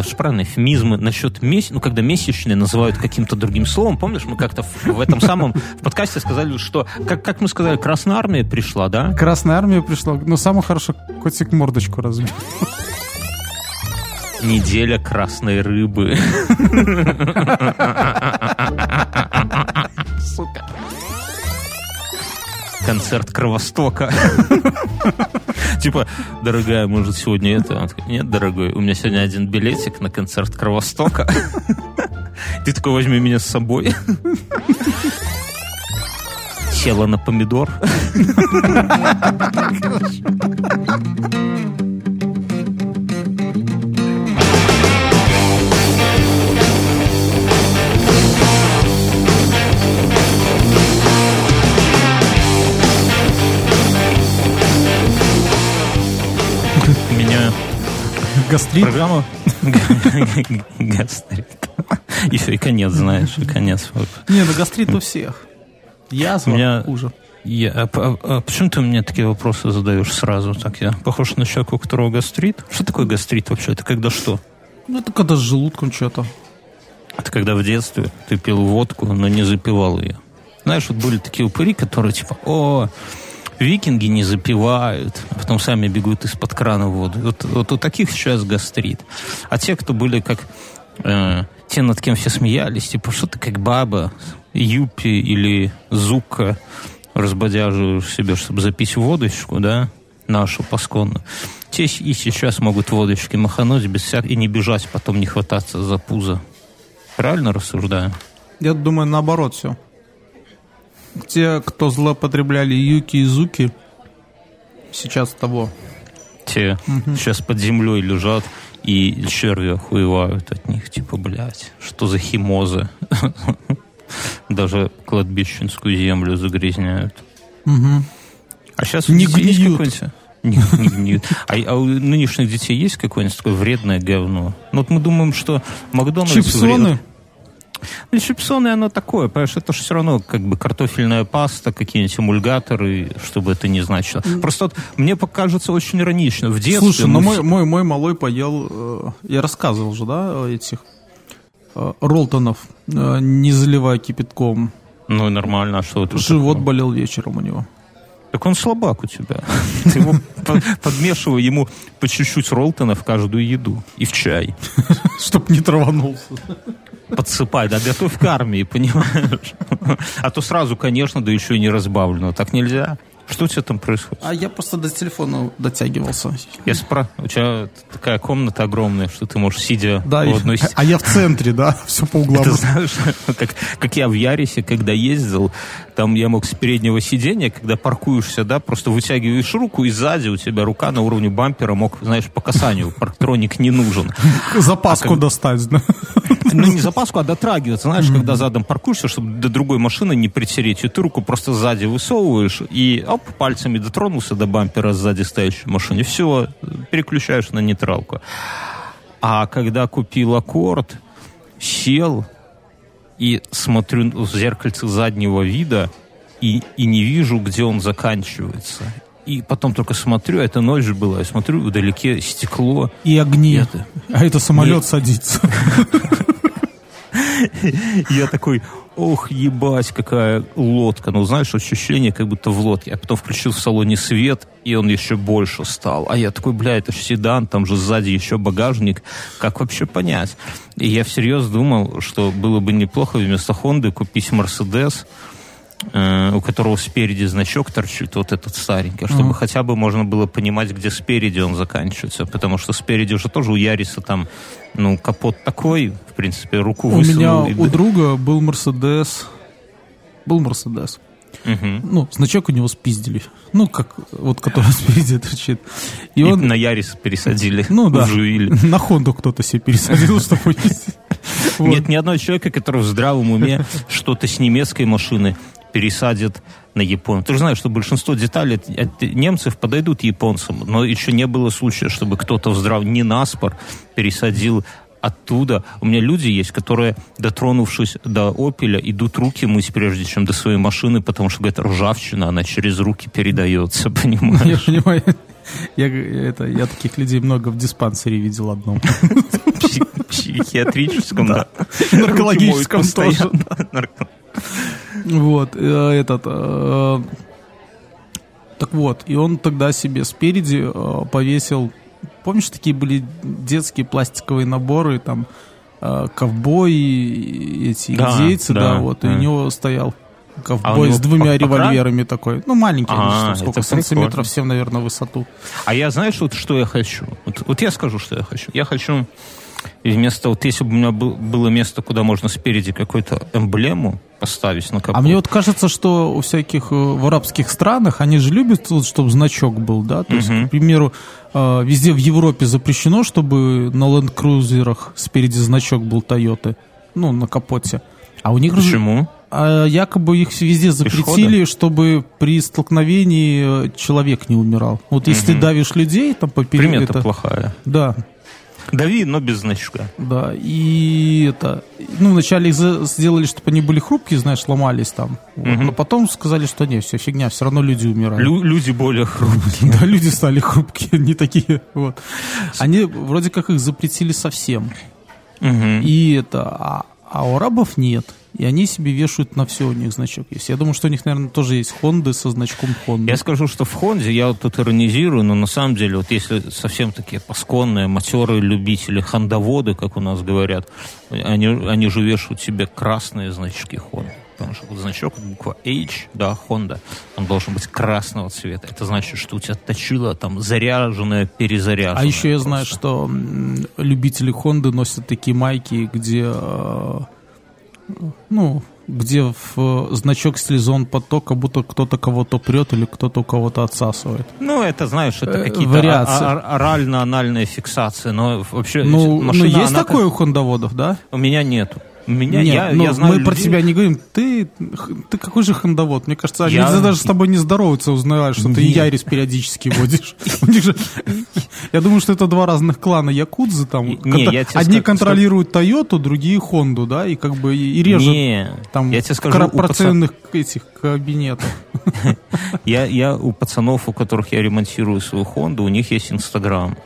это правильно, эфемизмы насчет месяц, ну, когда месячные называют каким-то другим словом. Помнишь, мы как-то в, в этом самом в подкасте сказали, что, как, как мы сказали, Красная Армия пришла, да? Красная Армия пришла. Ну, самое хорошо, котик мордочку разбил. Неделя красной рыбы. Сука. Концерт Кровостока. Типа, дорогая, может, сегодня это? Нет, дорогой, у меня сегодня один билетик на концерт Кровостока. Ты такой, возьми меня с собой. Села на помидор. Меня Гастрит? программа Гастрит. Еще и конец, знаешь, и конец. Не, ну гастрит у всех. Язва меня- хуже. Я, а, а- а почему ты мне такие вопросы задаешь сразу? Так я похож на человека, у которого гастрит? Что такое гастрит вообще? Это когда что? Ну, это когда с желудком что-то. Это когда в детстве ты пил водку, но не запивал ее. Знаешь, вот были такие упыри, которые типа, о, викинги не запивают, а потом сами бегут из-под крана в воду. Вот, вот у таких сейчас гастрит. А те, кто были как э, те, над кем все смеялись, типа, что ты как баба, юпи или зука разбодяживаешь себе, чтобы запить водочку, да, нашу пасконную. Те и сейчас могут водочки махануть без всякого, и не бежать, потом не хвататься за пузо. Правильно рассуждаю? Я думаю, наоборот все. Те, кто злоупотребляли юки и зуки, сейчас того. Те сейчас под землей лежат и черви охуевают от них. Типа, блядь, что за химозы? Даже кладбищенскую землю загрязняют. Мгм. А сейчас у Не гниют. Не, не гниют. А, а у нынешних детей есть какое-нибудь такое вредное говно? Ну вот мы думаем, что Макдональдс... Чипсоны? вред- Ну, чипсоны, оно такое, понимаешь, это же все равно как бы картофельная паста, какие-нибудь эмульгаторы, чтобы это не значило. Просто вот мне покажется очень иронично. В детстве... Слушай, мы ну мой, мой, мой малой поел, э, я рассказывал же, да, этих э, ролтонов, э, не заливая кипятком. Ну и нормально, а что это Живот такое? болел вечером у него. Так он слабак у тебя. Ты его по- подмешивай ему по чуть-чуть ролтона в каждую еду. И в чай. Чтоб не траванулся. Подсыпай, да, готовь к армии, понимаешь? А то сразу, конечно, да еще и не разбавлено. Так нельзя. Что у тебя там происходит? А я просто до телефона дотягивался. Я спра... У тебя такая комната огромная, что ты можешь, сидя Да, в одной... а я в центре, да, все по углам. Ты знаешь, как, как я в Ярисе, когда ездил, там я мог с переднего сиденья, когда паркуешься, да, просто вытягиваешь руку, и сзади у тебя рука на уровне бампера мог, знаешь, по касанию. Парктроник не нужен. Запаску А как- достать, да. Ну, не запаску, а дотрагиваться. Знаешь, когда задом паркуешься, чтобы до другой машины не притереть, и ты руку просто сзади высовываешь, и оп, пальцами дотронулся до бампера сзади стоящей машины. Все, переключаешь на нейтралку. А когда купил аккорд, сел и смотрю в зеркальце заднего вида и, и не вижу, где он заканчивается. И потом только смотрю, это ночь была, я смотрю, вдалеке стекло. И огни. Это- А это самолет Нет. садится. Я такой, ох, ебать, какая лодка. Ну, знаешь, ощущение, как будто в лодке. Я потом включил в салоне свет, и он еще больше стал. А я такой, бля, это же седан, там же сзади еще багажник. Как вообще понять? И я всерьез думал, что было бы неплохо вместо Хонды купить Мерседес, у которого спереди значок торчит, вот этот старенький, чтобы Мгм. хотя бы можно было понимать, где спереди он заканчивается. Потому что спереди уже тоже у Яриса там, ну, капот такой, в принципе, руку У высунул. меня, и- у друга был Мерседес. Был Мерседес. Мгм. Ну, значок у него спиздили. Ну, как вот который спереди торчит. И И он на Ярис пересадили. Ну да. Вживили. на Хонду кто-то себе пересадил, чтобы. Вот. Нет ни одного человека, который в здравом уме что-то с немецкой машины пересадит на японцев. Ты же знаешь, что большинство деталей от, немцев подойдут японцам, но еще не было случая, чтобы кто-то в здрав... не наспор пересадил оттуда. У меня люди есть, которые, дотронувшись до опеля, идут руки мыть, прежде чем до своей машины, потому что, говорят, ржавчина, она через руки передается, Я понимаешь? понимаю. Я, это, я таких людей много в диспансере видел одном. Психиатрическом, да. Наркологическом тоже. Вот, э, этот... Э, так вот, и он тогда себе спереди э, повесил... Помнишь, такие были детские пластиковые наборы, там, ковбои, эти индейцы, да, да вот, да. и у него стоял ковбой а с двумя револьверами такой. Ну, маленький, а, сколько, сантиметров 7, наверное, высоту. А я, знаешь, вот что я хочу? Вот, вот я скажу, что я хочу. Я хочу и вместо, вот если бы у меня был, было место, куда можно спереди какую-то эмблему поставить на капот. А мне вот кажется, что у всяких э, в арабских странах, они же любят, вот, чтобы значок был, да? То есть, к примеру, э, везде в Европе запрещено, чтобы на ленд-крузерах спереди значок был Тойоты, ну, на капоте. А у них... Почему? А якобы их везде запретили, Пешехода? чтобы при столкновении человек не умирал. Вот угу. если ты давишь людей, там поперек... Примета это... плохая. Да. Дави, но без значка. Да, и это... Ну, вначале их сделали, чтобы они были хрупкие, знаешь, ломались там. Угу. Но потом сказали, что не, все фигня, все равно люди умирают. Лю- люди более хрупкие. Да, люди стали хрупкие, не такие. Вот. Они вроде как их запретили совсем. Угу. И это... А, у арабов нет. И они себе вешают на все, у них значок есть. Я думаю, что у них, наверное, тоже есть Хонды со значком Honda. Я скажу, что в Хонде, я вот тут иронизирую, но на самом деле, вот если совсем такие пасконные, матерые любители, хондоводы, как у нас говорят, они, они же вешают себе красные значки Honda. Потому что вот значок, буква H, да, Honda, он должен быть красного цвета. Это значит, что у тебя точило там заряженное, перезаряженное. А еще я просто. знаю, что любители Honda носят такие майки, где э, ну, где в значок стилизован поток, как будто кто-то кого-то прет или кто-то у кого-то отсасывает. Ну, это, знаешь, это э, какие-то орально-анальные фиксации, но вообще ну, машина... Ну, есть она... такое у хондоводов, да? У меня нету. Меня, Нет, я, ну, я знаю мы людей... про тебя не говорим. Ты, ты какой же хандовод? Мне кажется, они я... даже с тобой не здороваются, узнавают, что Нет. ты Ярис периодически водишь. Я думаю, что это два разных клана Якудзы там. Одни контролируют Тойоту, другие Хонду, да, и как бы и режут там корпоративных этих кабинетах. Я у пацанов, у которых я ремонтирую свою Хонду, у них есть Инстаграм.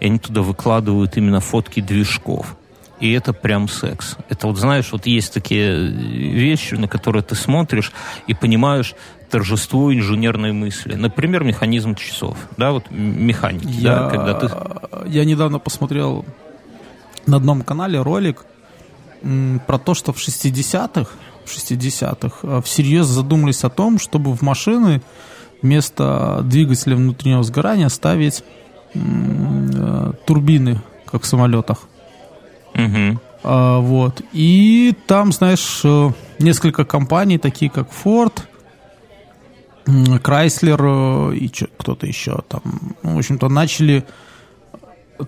И они туда выкладывают именно фотки движков и это прям секс. Это вот, знаешь, вот есть такие вещи, на которые ты смотришь и понимаешь торжество инженерной мысли. Например, механизм часов, да, вот механики, я, да, когда ты... Я недавно посмотрел на одном канале ролик про то, что в 60-х, в 60-х э, всерьез задумались о том, чтобы в машины вместо двигателя внутреннего сгорания ставить э, турбины, как в самолетах. Угу. А, вот. И там, знаешь, э, несколько компаний, такие как Ford, Chrysler э, и кто-то еще там, ну, в общем-то, начали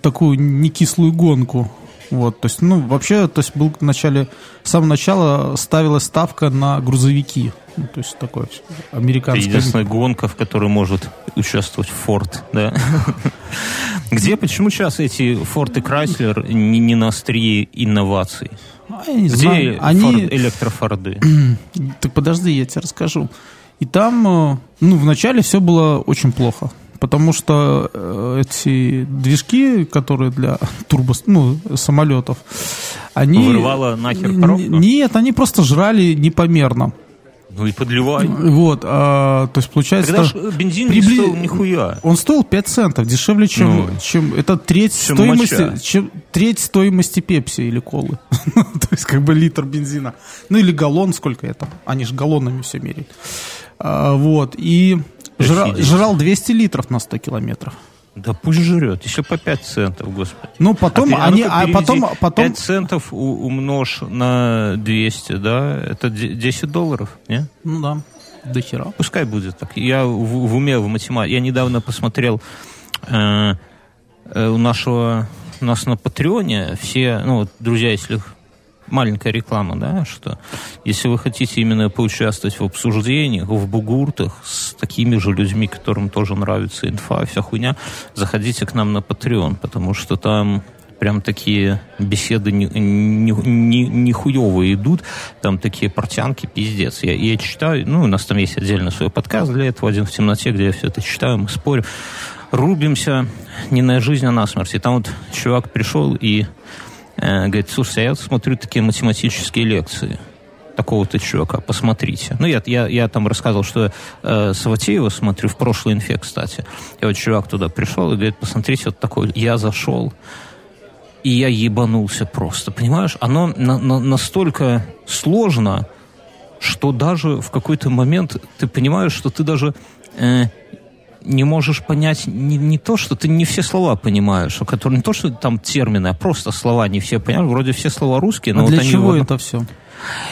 такую некислую гонку. Вот, то есть, ну, вообще, то есть, был в начале, с самого начала ставилась ставка на грузовики. Ну, то есть такой американский... Это единственная гонка, в которой может участвовать Форд, да? Где, почему сейчас эти Форд и Крайслер не, не на острие инноваций? А, я не Где знаю. Они... электрофорды? Так подожди, я тебе расскажу. И там, э, ну, вначале все было очень плохо. Потому что э, эти движки, которые для турбо, ну, самолетов, они... Вырывало нахер коробку? Нет, они просто жрали непомерно. Ну и подливай. Вот, а, то есть получается... Тогда что, бензин прибли... не стоил нихуя. Он стоил 5 центов, дешевле, чем... Ну, чем это треть чем стоимости... Чем, треть стоимости пепси или колы. то есть как бы литр бензина. Ну или галлон, сколько это? Они же галлонами все меряют. А, вот, и жрал, жрал 200 литров на 100 километров. Да пусть жрет, еще по 5 центов, господи. Ну, потом а они, а потом, потом... 5 центов умножь на 200, да, это 10 долларов, не? Ну да, до хера. Пускай будет так. Я в, в уме, в математике, я недавно посмотрел э, э, у нашего, у нас на Патреоне все, ну, вот, друзья, если маленькая реклама, да, что если вы хотите именно поучаствовать в обсуждениях, в бугуртах с такими же людьми, которым тоже нравится инфа, вся хуйня, заходите к нам на Patreon, потому что там прям такие беседы не, не, не, не идут, там такие портянки, пиздец. Я, я читаю, ну, у нас там есть отдельно свой подкаст для этого, один в темноте, где я все это читаю, мы спорим. рубимся не на жизнь, а на смерть. И там вот чувак пришел и говорит, слушайте, а я смотрю такие математические лекции такого-то чувака, посмотрите. Ну, я, я, я там рассказывал, что э, Саватеева смотрю в прошлой инфе, кстати. И вот чувак туда пришел и говорит, посмотрите, вот такой, я зашел, и я ебанулся просто, понимаешь? Оно на, на, настолько сложно, что даже в какой-то момент ты понимаешь, что ты даже э, не можешь понять не, не то, что ты не все слова понимаешь, которые не то, что там термины, а просто слова не все понимаешь. Вроде все слова русские, но а вот для они чего вот- это все?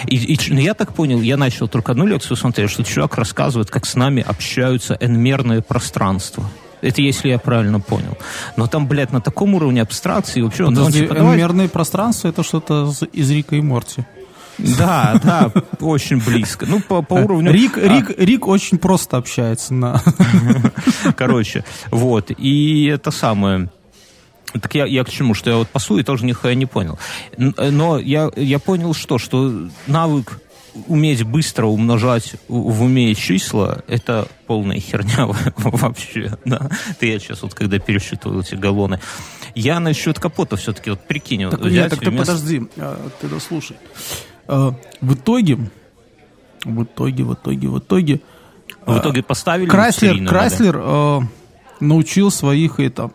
и, и, ну, я так понял, я начал только одну лекцию смотреть, что чувак рассказывает, как с нами общаются энмерные пространства. Это если я правильно понял. Но там, блядь, на таком уровне абстракции вообще... он- он Подожди, типа, давай- N-мерные пространства это что-то из Рика и Морти. Да, да, очень близко. Ну, по, по уровню... Рик, А, Рик, Рик очень просто общается на. Короче, вот. И это самое... Так я, я к чему? Что я вот пасу и тоже нихуя не понял. Но я, я понял что? Что навык уметь быстро умножать в уме числа, это полная херня вообще. Да? Ты я сейчас вот когда пересчитывал эти галлоны. Я насчет капота все-таки вот прикинь. Так, взять нет, так ты вместо- подожди, а, ты дослушай. А, В итоге, в итоге, в итоге, в итоге, В итоге поставили Крайслер, Крайслер э, научил своих это.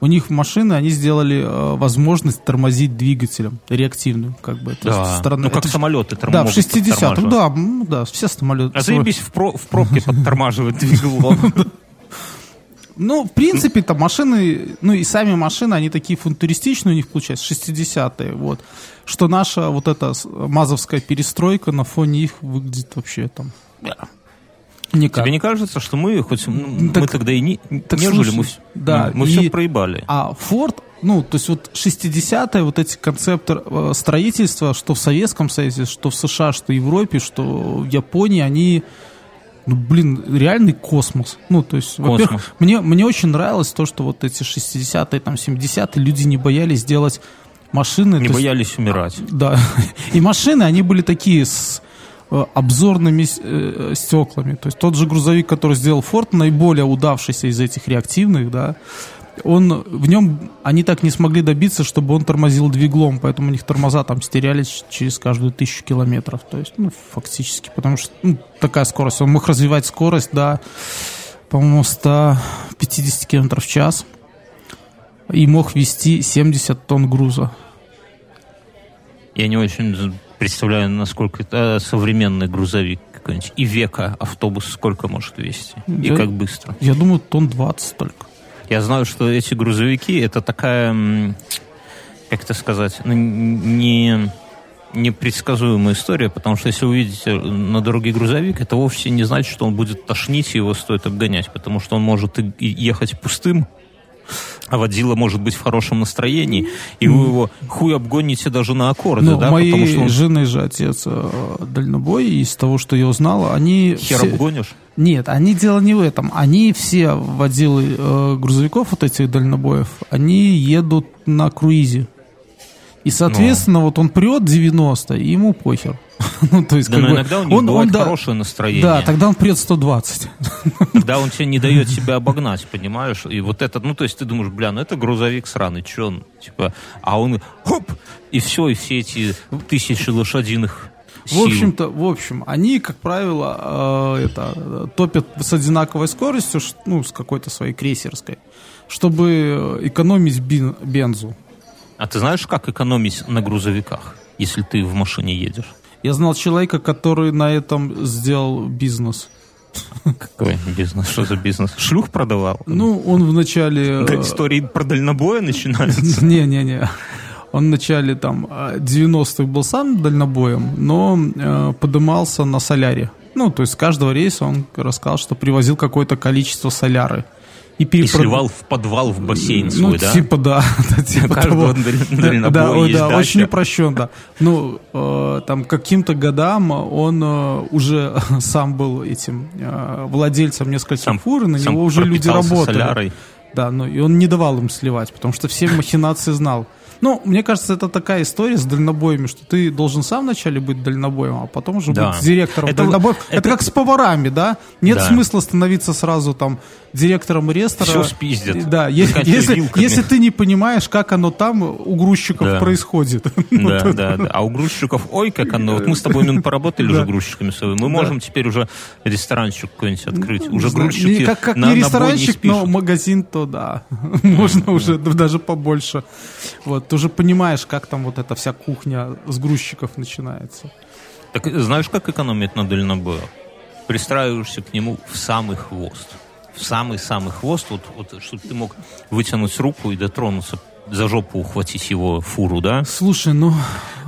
У них машины они сделали э, возможность тормозить двигателем реактивную, как бы. То есть Да. со стороны- Ну, как это самолеты там Да, в могут 60-м, подтормаживать. да, м, да, все самолеты. А заебись в, про- в пробке подтормаживает двигатель. Ну, в принципе, там машины, ну и сами машины, они такие футуристичные у них получаются, 60-е, вот. Что наша вот эта мазовская перестройка на фоне их выглядит вообще там... Никак. Тебе не кажется, что мы, хоть ну, мы Так- тогда и не, так не жили, слушай, мы, вс- да, мы и- все проебали. А Ford, ну, то есть вот 60-е, вот эти концепты э, строительства, что в Советском Союзе, что в США, что в Европе, что в Японии, они, ну, блин, реальный космос. Ну, то есть, во-первых, мне, мне очень нравилось то, что вот эти 60-е, там, 70-е люди не боялись делать машины. Не то есть- боялись умирать. да. И машины, они были такие с э, обзорными э, стеклами. То есть тот же грузовик, который сделал Ford, наиболее удавшийся из этих реактивных, да, он, в нем они так не смогли добиться, чтобы он тормозил двиглом, поэтому у них тормоза там стерялись через каждую тысячу километров. То есть, ну, фактически, потому что ну, такая скорость. Он мог развивать скорость до, по-моему, 150 километров в час и мог вести 70 тонн груза. Я не очень представляю, насколько это современный грузовик какой-нибудь. И века автобус сколько может вести. И Я- как быстро. Я думаю, тонн 20 только. Я знаю, что эти грузовики это такая, как это сказать, ну, не непредсказуемая история, потому что если увидите на дороге грузовик, это вовсе не значит, что он будет тошнить, и его стоит обгонять, потому что он может и ехать пустым, а водила может быть в хорошем настроении, и вы его хуй обгоните даже на аккорды, Ну, да, моей потому что он жены же отец э, дальнобой, и из того, что я узнала, они... хер все- обгонишь. Нет, они дело не в этом. Они все водилы э, грузовиков вот этих дальнобоев, они едут на круизе. И, соответственно, вот он прет 90, и ему похер. ну, то есть, Да, как но бы, иногда у них он- бывает он, да, хорошее настроение. Да, тогда он прет 120. Тогда он тебе не дает себя обогнать, понимаешь? И вот этот, ну, то есть ты думаешь, бля, ну это грузовик сраный, что он, типа, а он, хоп, и все, и все эти тысячи лошадиных В сил. общем-то, в общем, они, как правило, э, это, топят с одинаковой скоростью, ну, с какой-то своей крейсерской, чтобы экономить бен- бензу. А ты знаешь, как экономить на грузовиках, если ты в машине едешь? Я знал человека, который на этом сделал бизнес. Какой бизнес? Что за бизнес? Шлюх продавал? Ну, он вначале... Да, э, истории про дальнобоя начинаются. Не-не-не. Он в начале там э, 90-х был сам дальнобоем, но э, подымался на соляре. Ну, то есть с каждого рейса он рассказал, что привозил какое-то количество соляры. И, И перепрод- сливал в подвал в бассейн Ну, свой, да? типа да. да, типа каждого того. Да, ой, да, очень упрощен, да. Ну, э, там, каким-то годам он э, уже сам был этим э, владельцем нескольких Сам- фур, и на него уже люди работали. солярой. Да, ну, и он не давал им сливать, потому что все махинации знал. Ну, мне кажется, это такая история с дальнобоями, что ты должен сам вначале быть дальнобоем, а потом уже да. быть директором это, дальнобоев. Это, это как с поварами, да? Нет да. смысла становиться сразу там директором рестора. Все спиздят. Да, если, если, если ты не понимаешь, как оно там у грузчиков да. происходит. Да, да, да. А у грузчиков, ой, как оно. Вот мы с тобой именно поработали уже грузчиками своими. Мы можем теперь уже ресторанчик какой-нибудь открыть. Уже грузчики Как, как не ресторанчик, но магазин, то да. Можно уже даже побольше. Вот, ты уже понимаешь, как там вот эта вся кухня с грузчиков начинается. Так знаешь, как экономить на дальнобоях? Пристраиваешься к нему в самый хвост в самый-самый хвост, вот, вот, чтобы ты мог вытянуть руку и дотронуться за жопу ухватить его фуру, да? Слушай, ну,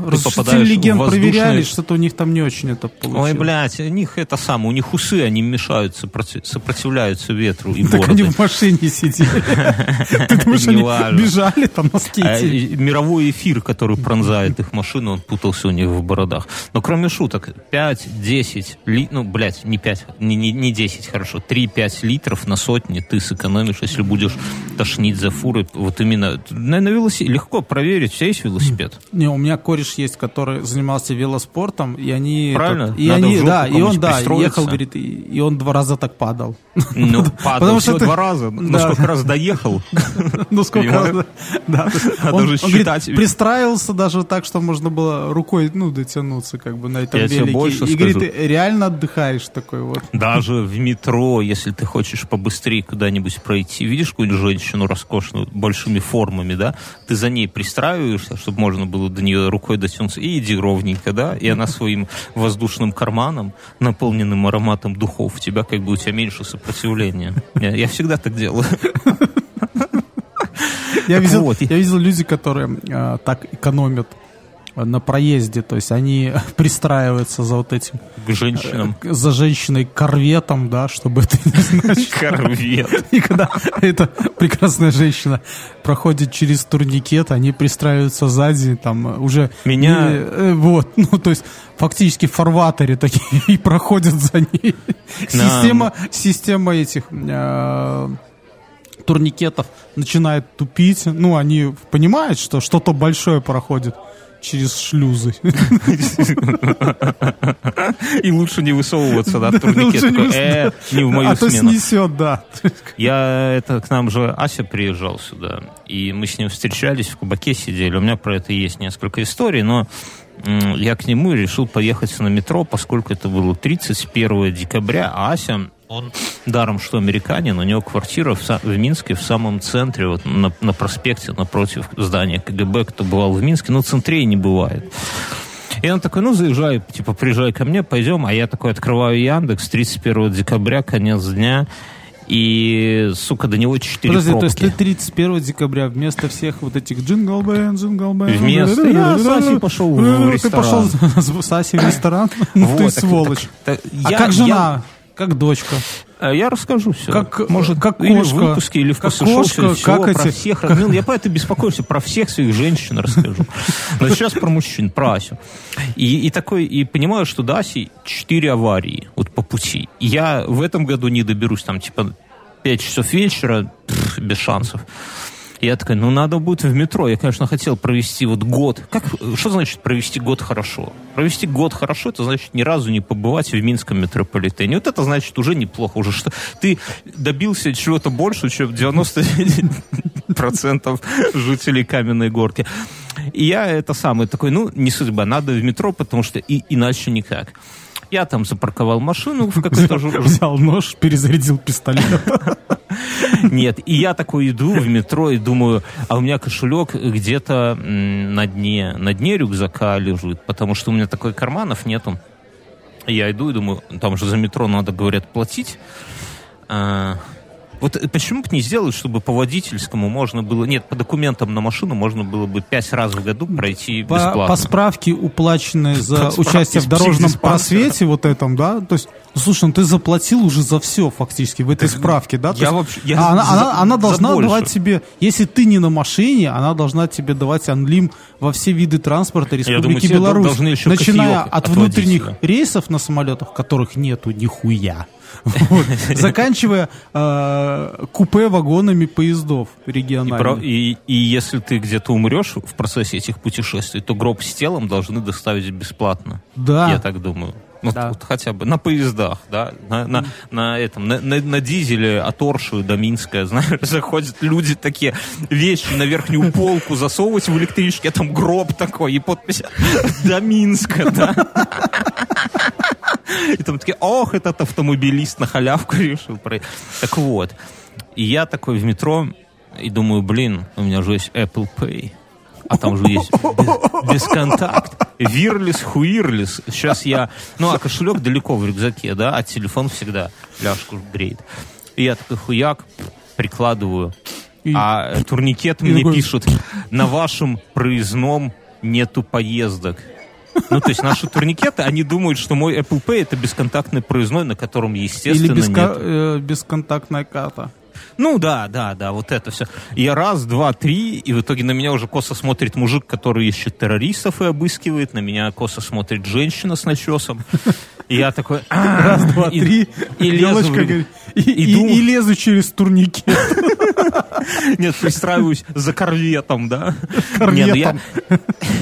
разрушители легенд воздушные... проверяли, что-то у них там не очень это получилось. Ой, блядь, у них это самое, у них усы, они мешают, сопротивляются ветру и Так они в машине сидели. Ты думаешь, они бежали там на скейте? А, мировой эфир, который пронзает их машину, он путался у них в бородах. Но кроме шуток, 5-10 литров, ну, блядь, не 5, не, не, не 10, хорошо, 3-5 литров на сотни ты сэкономишь, если будешь тошнить за фурой. Вот именно на, на велосипеде легко проверить, у тебя есть велосипед? Не, у меня кореш есть, который занимался велоспортом, и они... Правильно? Этот, и Надо они, да, и он, да, ехал, говорит, и, и он два раза так падал. Ну, падал всего два раза. Ну, сколько раз доехал? Ну, сколько раз, да. Он считать. Пристраивался даже так, что можно было рукой, ну, дотянуться, как бы, на этом велике. И говорит, реально отдыхаешь такой вот. Даже в метро, если ты хочешь побыстрее куда-нибудь пройти, видишь какую-нибудь женщину роскошную, большими формами, да, ты за ней пристраиваешься, чтобы можно было до нее рукой дотянуться, и иди ровненько, да, и она своим воздушным карманом, наполненным ароматом духов, тебя как бы у тебя меньше сопротивления. Я, я всегда так делаю. Я видел, вот. я видел люди, которые э, так экономят на проезде, то есть они пристраиваются за вот этим... К женщинам. Э, за женщиной корветом, да, чтобы это не значило. Корвет. И когда эта прекрасная женщина проходит через турникет, они пристраиваются сзади, там уже... Меня... Э, вот, ну, то есть фактически фарватере такие и проходят за ней. Система, система этих... Э, турникетов начинает тупить. Ну, они понимают, что что-то большое проходит через шлюзы. И лучше не высовываться, да, турникет. Э, не в мою А то снесет, да. Я, это, к нам же Ася приезжал сюда, и мы с ним встречались, в кабаке сидели. У меня про это есть несколько историй, но я к нему решил поехать на метро, поскольку это было 31 декабря, а Ася он даром, что американин, у него квартира в, в Минске, в самом центре, вот на, на проспекте, напротив здания КГБ. Кто бывал в Минске, ну, центре не бывает. И он такой, ну, заезжай, типа, приезжай ко мне, пойдем. А я такой открываю Яндекс, 31 декабря, конец дня. И, сука, до него 4 Подожди, пробки. то есть ты 31 декабря вместо всех вот этих jingle bell, jingle bell... Вместо... Я с Асей пошел в ресторан. Ты пошел с Асей в ресторан? Ну, ты сволочь. А как жена? Как дочка. А я расскажу все. Как, Может, как или кошка. в выпуске, или в как кошка, все, как про эти... всех. Как... Ну, я по это беспокоюсь, про всех своих женщин расскажу. Но сейчас про мужчин, про Асю. И, и такой, и понимаю, что до Аси 4 аварии вот по пути. Я в этом году не доберусь, там, типа, 5 часов вечера, пфф, без шансов. Я такой, ну надо будет в метро. Я, конечно, хотел провести вот год. Как, что значит провести год хорошо? Провести год хорошо, это значит ни разу не побывать в Минском метрополитене. Вот это значит уже неплохо. Уже что ты добился чего-то больше, чем 90% жителей Каменной Горки. И я это самое такой, ну, не судьба, надо в метро, потому что и, иначе никак. Я там запарковал машину в какой-то... Взял нож, перезарядил пистолет. Нет, и я такой иду в метро и думаю, а у меня кошелек где-то на дне, на дне рюкзака лежит, потому что у меня такой карманов нету. Я иду и думаю, там же за метро надо, говорят, платить. Вот почему бы не сделать, чтобы по водительскому можно было... Нет, по документам на машину можно было бы пять раз в году пройти по, бесплатно. По справке, уплаченной за по участие в дорожном просвете вот этом, да? То есть, ну, слушай, ну ты заплатил уже за все фактически в этой справке, да? То я есть, вообще... Я а она, за, она, она должна давать тебе... Если ты не на машине, она должна тебе давать анлим во все виды транспорта Республики думаю, Беларусь. Начиная от, от внутренних рейсов на самолетах, которых нету нихуя Вот. Заканчивая э, купе вагонами поездов региональных. И, и, и если ты где-то умрешь в процессе этих путешествий, то гроб с телом должны доставить бесплатно. Да. Я так думаю. Ну, да. вот хотя бы на поездах, да, на, на, на этом, на, на, на дизеле от Орши до Минска, знаешь, заходят люди такие, вещи на верхнюю полку засовывать в электричке, а там гроб такой, и подпись до Минска, да. И там такие, ох, этот автомобилист на халявку решил проехать. Так вот, и я такой в метро, и думаю, блин, у меня же есть Apple Pay а там же есть бесконтакт. Вирлис, хуирлис. Сейчас я... Ну, а кошелек далеко в рюкзаке, да, а телефон всегда ляжку бреет. И я такой хуяк прикладываю. И... А турникет мне такой... пишут, на вашем проездном нету поездок. Ну, то есть наши турникеты, они думают, что мой Apple Pay это бесконтактный проездной, на котором, естественно, Или беско... нет. Э, бесконтактная карта. Ну да, да, да, вот это все. Я раз, два, три, и в итоге на меня уже косо смотрит мужик, который ищет террористов и обыскивает, на меня косо смотрит женщина с начесом. И я такой... Раз, два, три. И, лезу, и, лезу через турники. Нет, пристраиваюсь за корветом, да? Корветом. Ну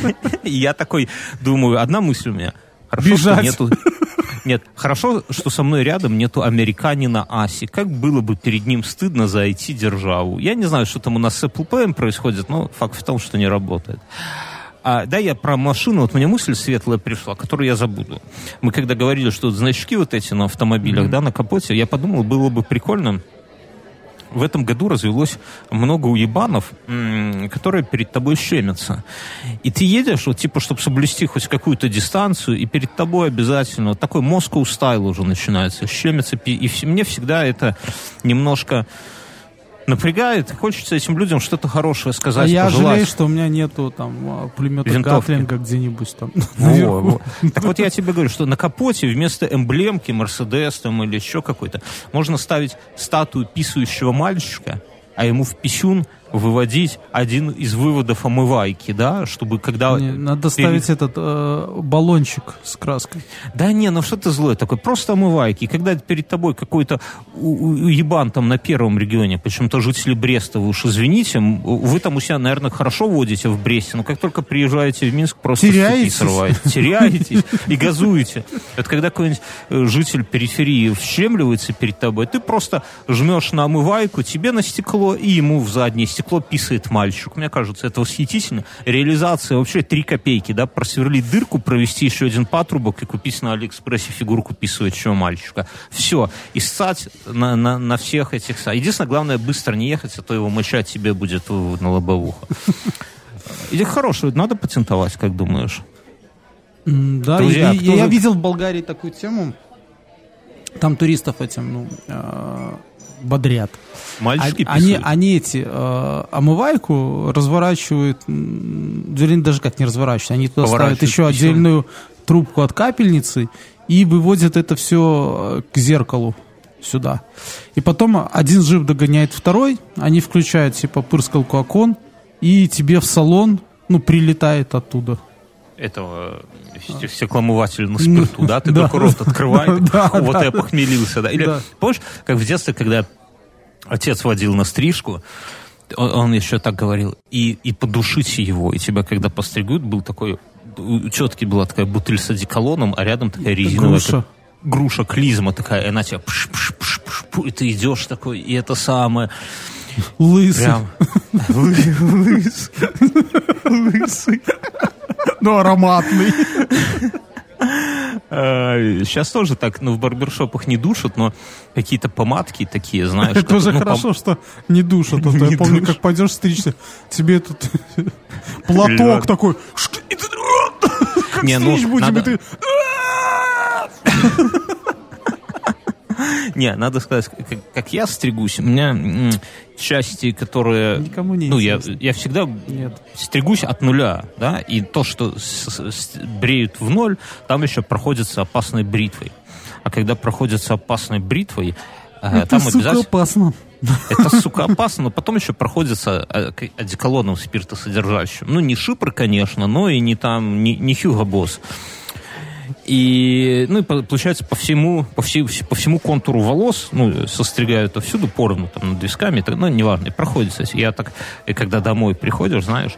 я, я такой думаю, одна мысль у меня. Хорошо, Бежать. нету... Нет, хорошо, что со мной рядом нету американина Аси. Как было бы перед ним стыдно за IT-державу. Я не знаю, что там у нас с Apple Pay происходит, но факт в том, что не работает. А, да, я про машину, вот мне мысль светлая пришла, которую я забуду. Мы когда говорили, что значки вот эти на автомобилях, mm-hmm. да, на капоте, я подумал, было бы прикольно, в этом году развелось много уебанов, которые перед тобой щемятся. И ты едешь, вот типа, чтобы соблюсти хоть какую-то дистанцию, и перед тобой обязательно вот такой Moscow стайл уже начинается, щемится. И мне всегда это немножко напрягает, хочется этим людям что-то хорошее сказать, я пожелать. жалею, что у меня нету там а, пулемета Винтовки. Гатлинга где-нибудь там. Во, во. Так вот я тебе говорю, что на капоте вместо эмблемки Мерседес там или еще какой-то можно ставить статую писающего мальчика, а ему в писюн выводить один из выводов омывайки, да, чтобы когда... Не, надо ставить этот э, баллончик с краской. Да не, ну что ты злой такой, просто омывайки. Когда перед тобой какой-то ебан там на первом регионе, почему-то жители Бреста, вы уж извините, вы там у себя, наверное, хорошо водите в Бресте, но как только приезжаете в Минск, просто теряетесь, срываете. Теряетесь и газуете. Это когда какой-нибудь э, житель периферии вщемливается перед тобой, ты просто жмешь на омывайку, тебе на стекло и ему в заднее стекло стекло писает мальчик. Мне кажется, это восхитительно. Реализация вообще три копейки, да, просверлить дырку, провести еще один патрубок и купить на Алиэкспрессе фигурку писающего мальчика. Все. И ссать на, на, на всех этих... Единственное, главное, быстро не ехать, а то его мочать тебе будет на лобовуху. Или хорошую надо патентовать, как думаешь? Да, Друзья, я, я, я видел в Болгарии такую тему. Там туристов этим, ну, э, бодрят. Мальчики они, они эти э, омывайку разворачивают, вернее, даже как не разворачивают, они туда ставят еще отдельную трубку от капельницы и выводят это все э, к зеркалу сюда. И потом один жив догоняет второй, они включают типа пырскалку окон, и тебе в салон, ну, прилетает оттуда. Этого стекломыватель на спирту, да? Ты только рот открываешь, вот я похмелился, да? Или помнишь, как в детстве, когда отец водил на стрижку, он, он еще так говорил, и, и подушите его, и тебя, когда постригут, был такой, четкий была такая бутыль с одеколоном, а рядом такая резиновая... Груша. груша, клизма такая, и она тебя пш -пш -пш -пш -пш, и ты идешь такой, и это самое... Лысый. Прям, лысый. Лысый. Ну, ароматный. Сейчас тоже так, ну, в барбершопах не душат, но какие-то помадки такие, знаешь. Это уже ну, хорошо, что не душат. А я помню, как пойдешь стричься, тебе этот платок такой, как ну, стричь будем, и ты... Не, надо сказать, как, как я стригусь, у меня части, которые... Никому не Ну, я, я всегда Нет. стригусь от нуля, да, и то, что с, с, бреют в ноль, там еще проходится опасной бритвой. А когда проходится опасной бритвой, э, Это, там сука, обязательно... опасно. Это, сука, опасно, но потом еще проходится э, одеколоном спиртосодержащим. Ну, не шипр, конечно, но и не там, не, не Хьюго Босс. И, ну, и получается, по всему, по, всей, по всему контуру волос, ну, состригают всюду поровну, там, над висками, так, ну, неважно, и проходит, кстати. Я так, и когда домой приходишь, знаешь,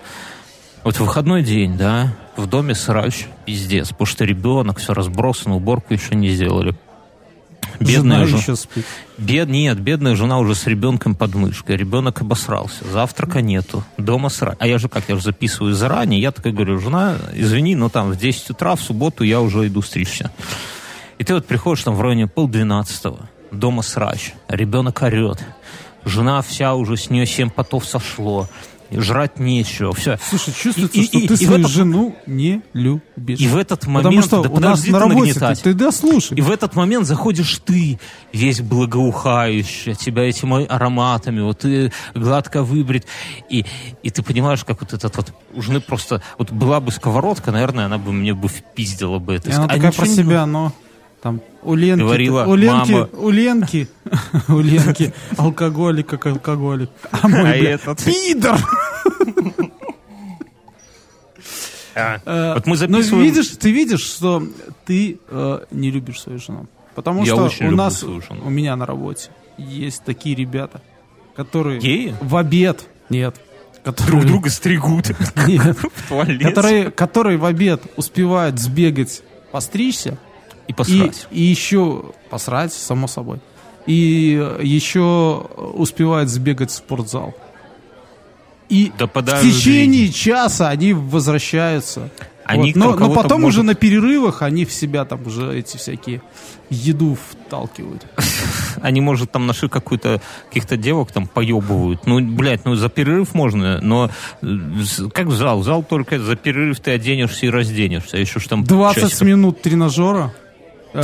вот выходной день, да, в доме срач, пиздец, потому что ребенок, все разбросано, уборку еще не сделали. Бедная жена еще спит. Бед... Нет, бедная жена уже с ребенком под мышкой. Ребенок обосрался. Завтрака нету. Дома срать. А я же как, я же записываю заранее. Я такой говорю, жена, извини, но там в 10 утра в субботу я уже иду стричься. И ты вот приходишь там в районе полдвенадцатого. Дома срач. Ребенок орет. Жена вся уже с нее семь потов сошло жрать нечего. Все. Слушай, чувствуется, и, что и, ты и свою этом... жену не любишь. И в этот момент... Потому что да у нас на работе ты, ты дослушай. И в этот момент заходишь ты, весь благоухающий, тебя этими ароматами, вот ты гладко выбрит. И, и ты понимаешь, как вот этот вот... У жены просто... Вот была бы сковородка, наверное, она бы мне бы впиздила бы это. И она а такая про себя, но... Там у Ленки, Говорила у Ленки, мама. у Ленки, у Ленки алкоголик как алкоголик. А мой, а этот... пидор! А, э, вот мы ну, записываем... Но видишь, ты видишь, что ты э, не любишь свою жену. Потому Я что у нас, у меня на работе есть такие ребята, которые Геи? в обед, нет, которые, друг друга стригут нет, которые, которые в обед успевают сбегать, постричься, и посрать. И, и еще посрать, само собой. И еще успевает сбегать в спортзал. И да в течение часа они возвращаются. Они вот. но, но потом может... уже на перерывах они в себя там уже эти всякие еду вталкивают. Они, может, там нашли какую-то каких-то девок там поебывают. Ну, блядь, ну за перерыв можно, но э, как в зал? В зал только за перерыв ты оденешься и разденешься. А еще что там 20 часиков... минут тренажера. Э,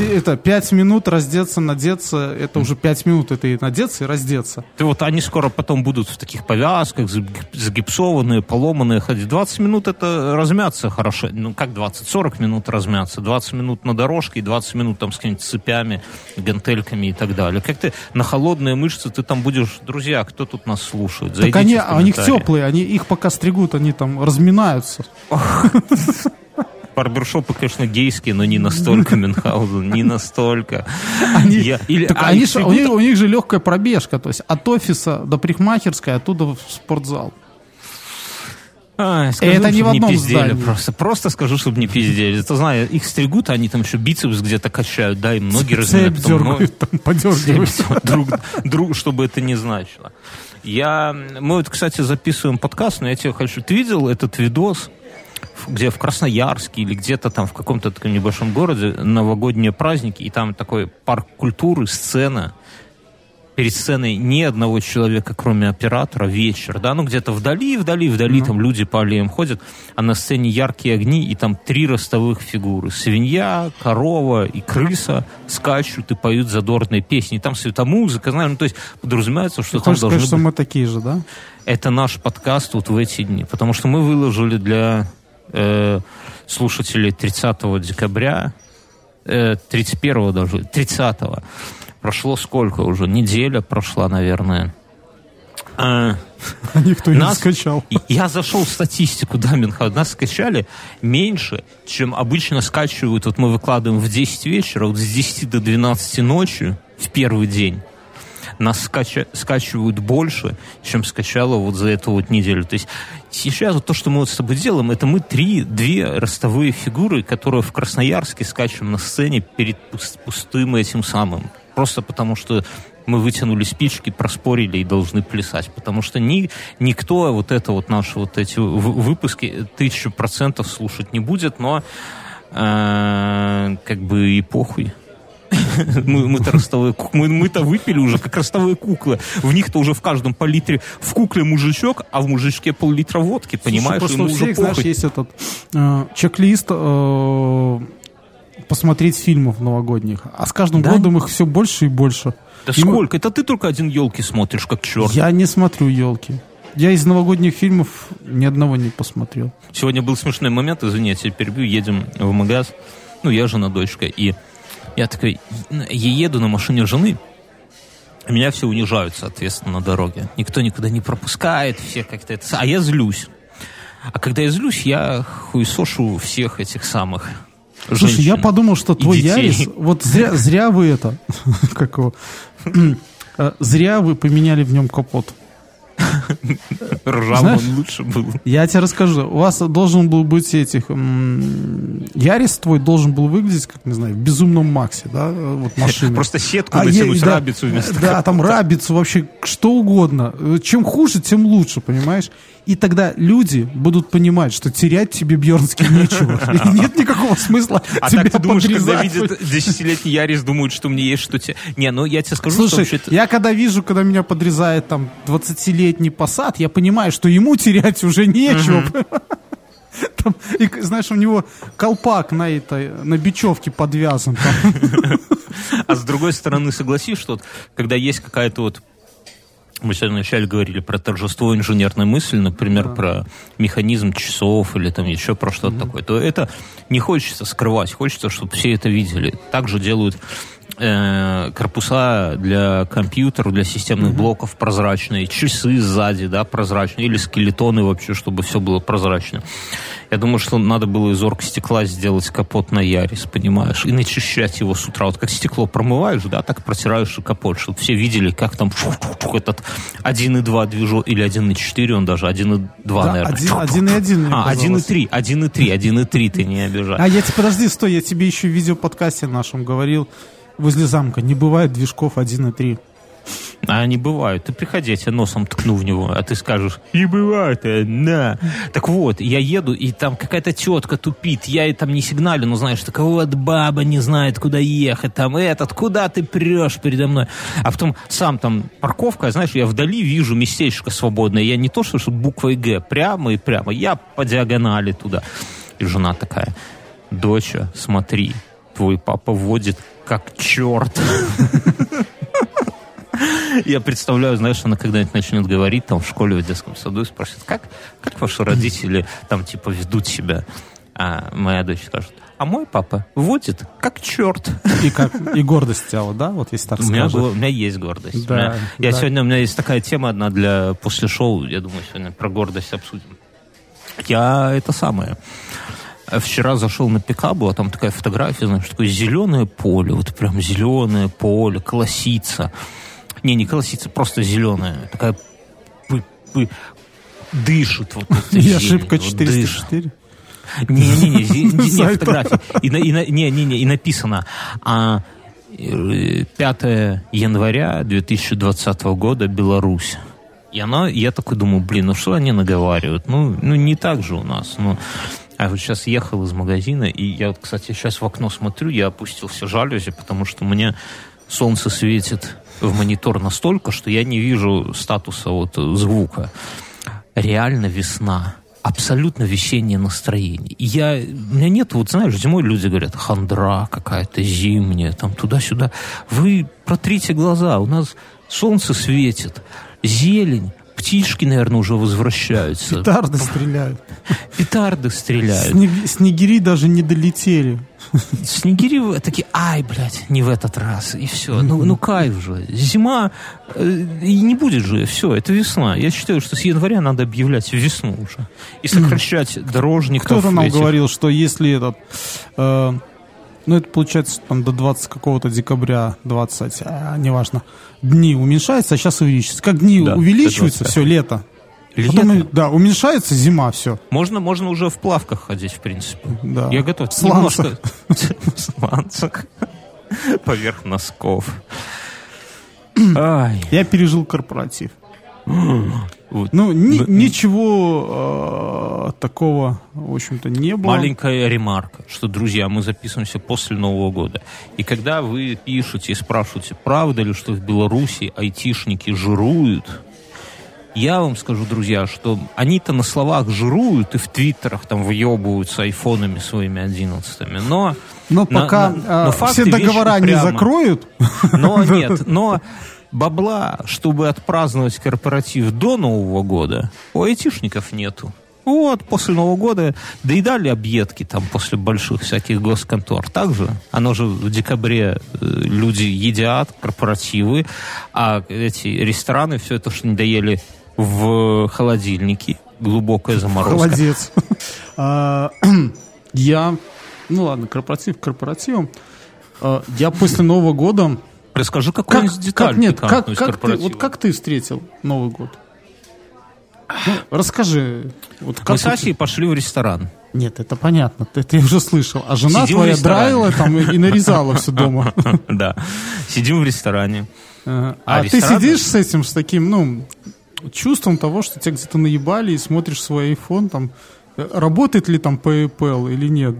это пять минут раздеться, надеться, это уже пять минут, это и надеться, и раздеться. Ты вот они скоро потом будут в таких повязках, загипсованные, поломанные ходить. 20 минут это размяться хорошо. Ну, как 20? 40 минут размяться. 20 минут на дорожке и 20 минут там с какими-то цепями, гантельками и так далее. Как ты на холодные мышцы, ты там будешь, друзья, кто тут нас слушает? Зайдите так они, а у них теплые, они их пока стригут, они там разминаются. барбершопы, конечно, гейские, но не настолько Мюнхгаузен, не настолько. Они, Я, или, так а они у, них, у них же легкая пробежка, то есть от офиса до парикмахерской, оттуда в спортзал. А, скажу, это не в одном не пиздели здании. Просто, просто скажу, чтобы не пиздели. Ты знаешь, их стригут, они там еще бицепс где-то качают, да, и многие разминают. Дергают, там, подергивают. Друг, друг, чтобы это не значило. Я, мы вот, кстати, записываем подкаст, но я тебе хочу... Ты видел этот видос? Где в Красноярске или где-то там в каком-то таком небольшом городе новогодние праздники, и там такой парк культуры, сцена, перед сценой ни одного человека, кроме оператора, вечер, да, ну где-то вдали, вдали, вдали, mm-hmm. там люди по аллеям ходят, а на сцене яркие огни, и там три ростовых фигуры. Свинья, корова и крыса скачут и поют задорные песни. И там светомузыка, знаешь, ну то есть подразумевается, что Ты там должны сказать, быть... что мы такие же, да? Это наш подкаст вот в эти дни, потому что мы выложили для э, слушателей 30 декабря, э, 31 даже, 30 прошло сколько уже? Неделя прошла, наверное. А, никто нас, не скачал. Я зашел в статистику, да, Минхад. Нас скачали меньше, чем обычно скачивают. Вот мы выкладываем в 10 вечера, вот с 10 до 12 ночи в первый день нас скача, скачивают больше, чем скачало вот за эту вот неделю. То есть сейчас вот то, что мы вот с тобой делаем, это мы три, две ростовые фигуры, которые в Красноярске скачем на сцене перед пустым этим самым. Просто потому что мы вытянули спички, проспорили и должны плясать. Потому что ни, никто вот это вот наши вот эти выпуски тысячу процентов слушать не будет, но э, как бы и похуй. мы, мы-то ростовые, мы, мы-то выпили уже, как ростовые куклы. В них-то уже в каждом по литре, в кукле мужичок, а в мужичке пол-литра водки, понимаешь? Слушай, просто у всех, знаешь, есть этот э, чек-лист э, посмотреть фильмов новогодних. А с каждым да? годом их все больше и больше. Да и сколько? Мы... Это ты только один елки смотришь, как черт. Я не смотрю елки. Я из новогодних фильмов ни одного не посмотрел. Сегодня был смешной момент, извини, я тебя перебью, едем в магаз, ну, я жена, дочка, и я такой, я еду на машине жены, меня все унижают, соответственно, на дороге. Никто никуда не пропускает, все как-то это... А я злюсь. А когда я злюсь, я хуесошу всех этих самых Слушай, женщин я подумал, что твой Ярис, вот зря, зря вы это, как его, э, зря вы поменяли в нем капот. Ржавый он лучше был. Я тебе расскажу. У вас должен был быть этих... Ярис твой должен был выглядеть, как, не знаю, в безумном Максе, да, вот машина. Просто сетку а натянуть, да, рабицу вместо Да, там рабицу, вообще что угодно. Чем хуже, тем лучше, понимаешь? И тогда люди будут понимать, что терять тебе Бьернски нечего. И нет никакого смысла А так ты думаешь, когда видят десятилетний Ярис, думают, что мне есть что тебе... Не, ну я тебе скажу, Слушай, что я когда вижу, когда меня подрезает там 20-летний посад, я понимаю, что ему терять уже нечего. Там, и, знаешь, у него колпак на этой, на бечевке подвязан. А с другой стороны, согласись, что вот, когда есть какая-то вот мы сегодня вначале говорили про торжество инженерной мысли, например, да. про механизм часов или там еще про что-то mm-hmm. такое, то это не хочется скрывать, хочется, чтобы все это видели. Также делают э, корпуса для компьютеров, для системных блоков прозрачные, часы сзади, да, прозрачные, или скелетоны вообще, чтобы все было прозрачно. Я думаю, что надо было из оргстекла сделать капот на Ярис, понимаешь, и начищать его с утра. Вот как стекло промываешь, да, так протираешь и капот, чтобы все видели, как там фу -фу -фу, этот 1.2 движок, или 1.4, он даже 1.2, да, наверное. 1.1, А, 1.3, 1.3, 1.3, ты не обижай. А я тебе, подожди, стой, я тебе еще в видеоподкасте нашем говорил, возле замка, не бывает движков 1.3. А они бывают. Ты приходи, я тебя носом ткну в него, а ты скажешь, и бывает, а, на. Так вот, я еду, и там какая-то тетка тупит, я ей там не сигналю, но знаешь, такая вот баба не знает, куда ехать, там этот, куда ты прешь передо мной. А потом сам там парковка, знаешь, я вдали вижу местечко свободное, я не то, что, что буквой Г, прямо и прямо, я по диагонали туда. И жена такая, доча, смотри, твой папа водит как черт. Я представляю, знаешь, она когда-нибудь начнет говорить там в школе, в детском саду и спросит, как, как ваши родители там типа ведут себя? А моя дочь скажет, а мой папа водит как черт. И, как, и гордость тела, да? Вот если так у меня, у меня есть гордость. Да, меня, да. Я сегодня, у меня есть такая тема одна для после шоу, я думаю, сегодня про гордость обсудим. Я это самое. Вчера зашел на Пикабу, а там такая фотография, знаешь, такое зеленое поле, вот прям зеленое поле, колосица. Не, не колосица, просто зеленая. Такая пы, пы, дышит вот И ошибка 404? Не-не-не, не фотография. И, и, не, не, не, и написано. А, 5 э, января 2020 года Беларусь. И она, я такой думаю, блин, ну что они наговаривают? Ну, ну не так же у нас. Ну, а вот сейчас ехал из магазина, и я кстати, сейчас в окно смотрю, я опустил все жалюзи, потому что мне солнце светит в монитор настолько, что я не вижу статуса вот звука. Реально весна абсолютно весеннее настроение. Я, у меня нет, вот знаешь, зимой люди говорят, хандра какая-то зимняя, там туда-сюда. Вы протрите глаза, у нас солнце светит, зелень, птички, наверное, уже возвращаются. Петарды стреляют. Петарды стреляют. Снег, снегири даже не долетели. Снегири такие, ай, блядь, не в этот раз. И все. Ну, ну кайф же. Зима, э, и не будет же. Все, это весна. Я считаю, что с января надо объявлять весну уже. И сокращать дорожников. Кто-то нам этих... говорил, что если этот... Э, ну, это получается там до 20 какого-то декабря, 20, а, неважно, дни уменьшаются, а сейчас увеличиваются. Как дни да, увеличиваются, все, лето. Лето. Потом, да, уменьшается зима, все. Можно, можно уже в плавках ходить, в принципе. Да. Я готов. В. В сланцах. Поверх носков. Я пережил корпоратив. Вот. Ну, ни, ничего э, такого, в общем-то, не было. Маленькая ремарка, что, друзья, мы записываемся после Нового года. И когда вы пишете и спрашиваете, правда ли, что в Беларуси айтишники жируют, я вам скажу, друзья, что они-то на словах жируют и в твиттерах там въебываются айфонами своими одиннадцатыми, но... Но пока на, на, но все договора не закроют... Но нет, но бабла, чтобы отпраздновать корпоратив до Нового года, у айтишников нету. Вот, после Нового года доедали объедки там после больших всяких госконтор. Также, оно же в декабре э, люди едят, корпоративы, а эти рестораны все это, что не доели в холодильнике, глубокая заморозка. Холодец. А, я Ну ладно, корпоратив корпоративом. Э, я после Нового года... Расскажи какую-нибудь как, деталь как, нет, как, как ты, вот как ты встретил Новый год? Ну, расскажи. Вот как Мы с Асей пошли в ресторан. Нет, это понятно, ты, ты уже слышал. А жена Сидим твоя драила там и, нарезала все дома. Да. Сидим в ресторане. А А, ты сидишь с этим, с таким, ну, чувством того, что тебя где-то наебали, и смотришь свой iPhone, там, работает ли там PayPal или нет.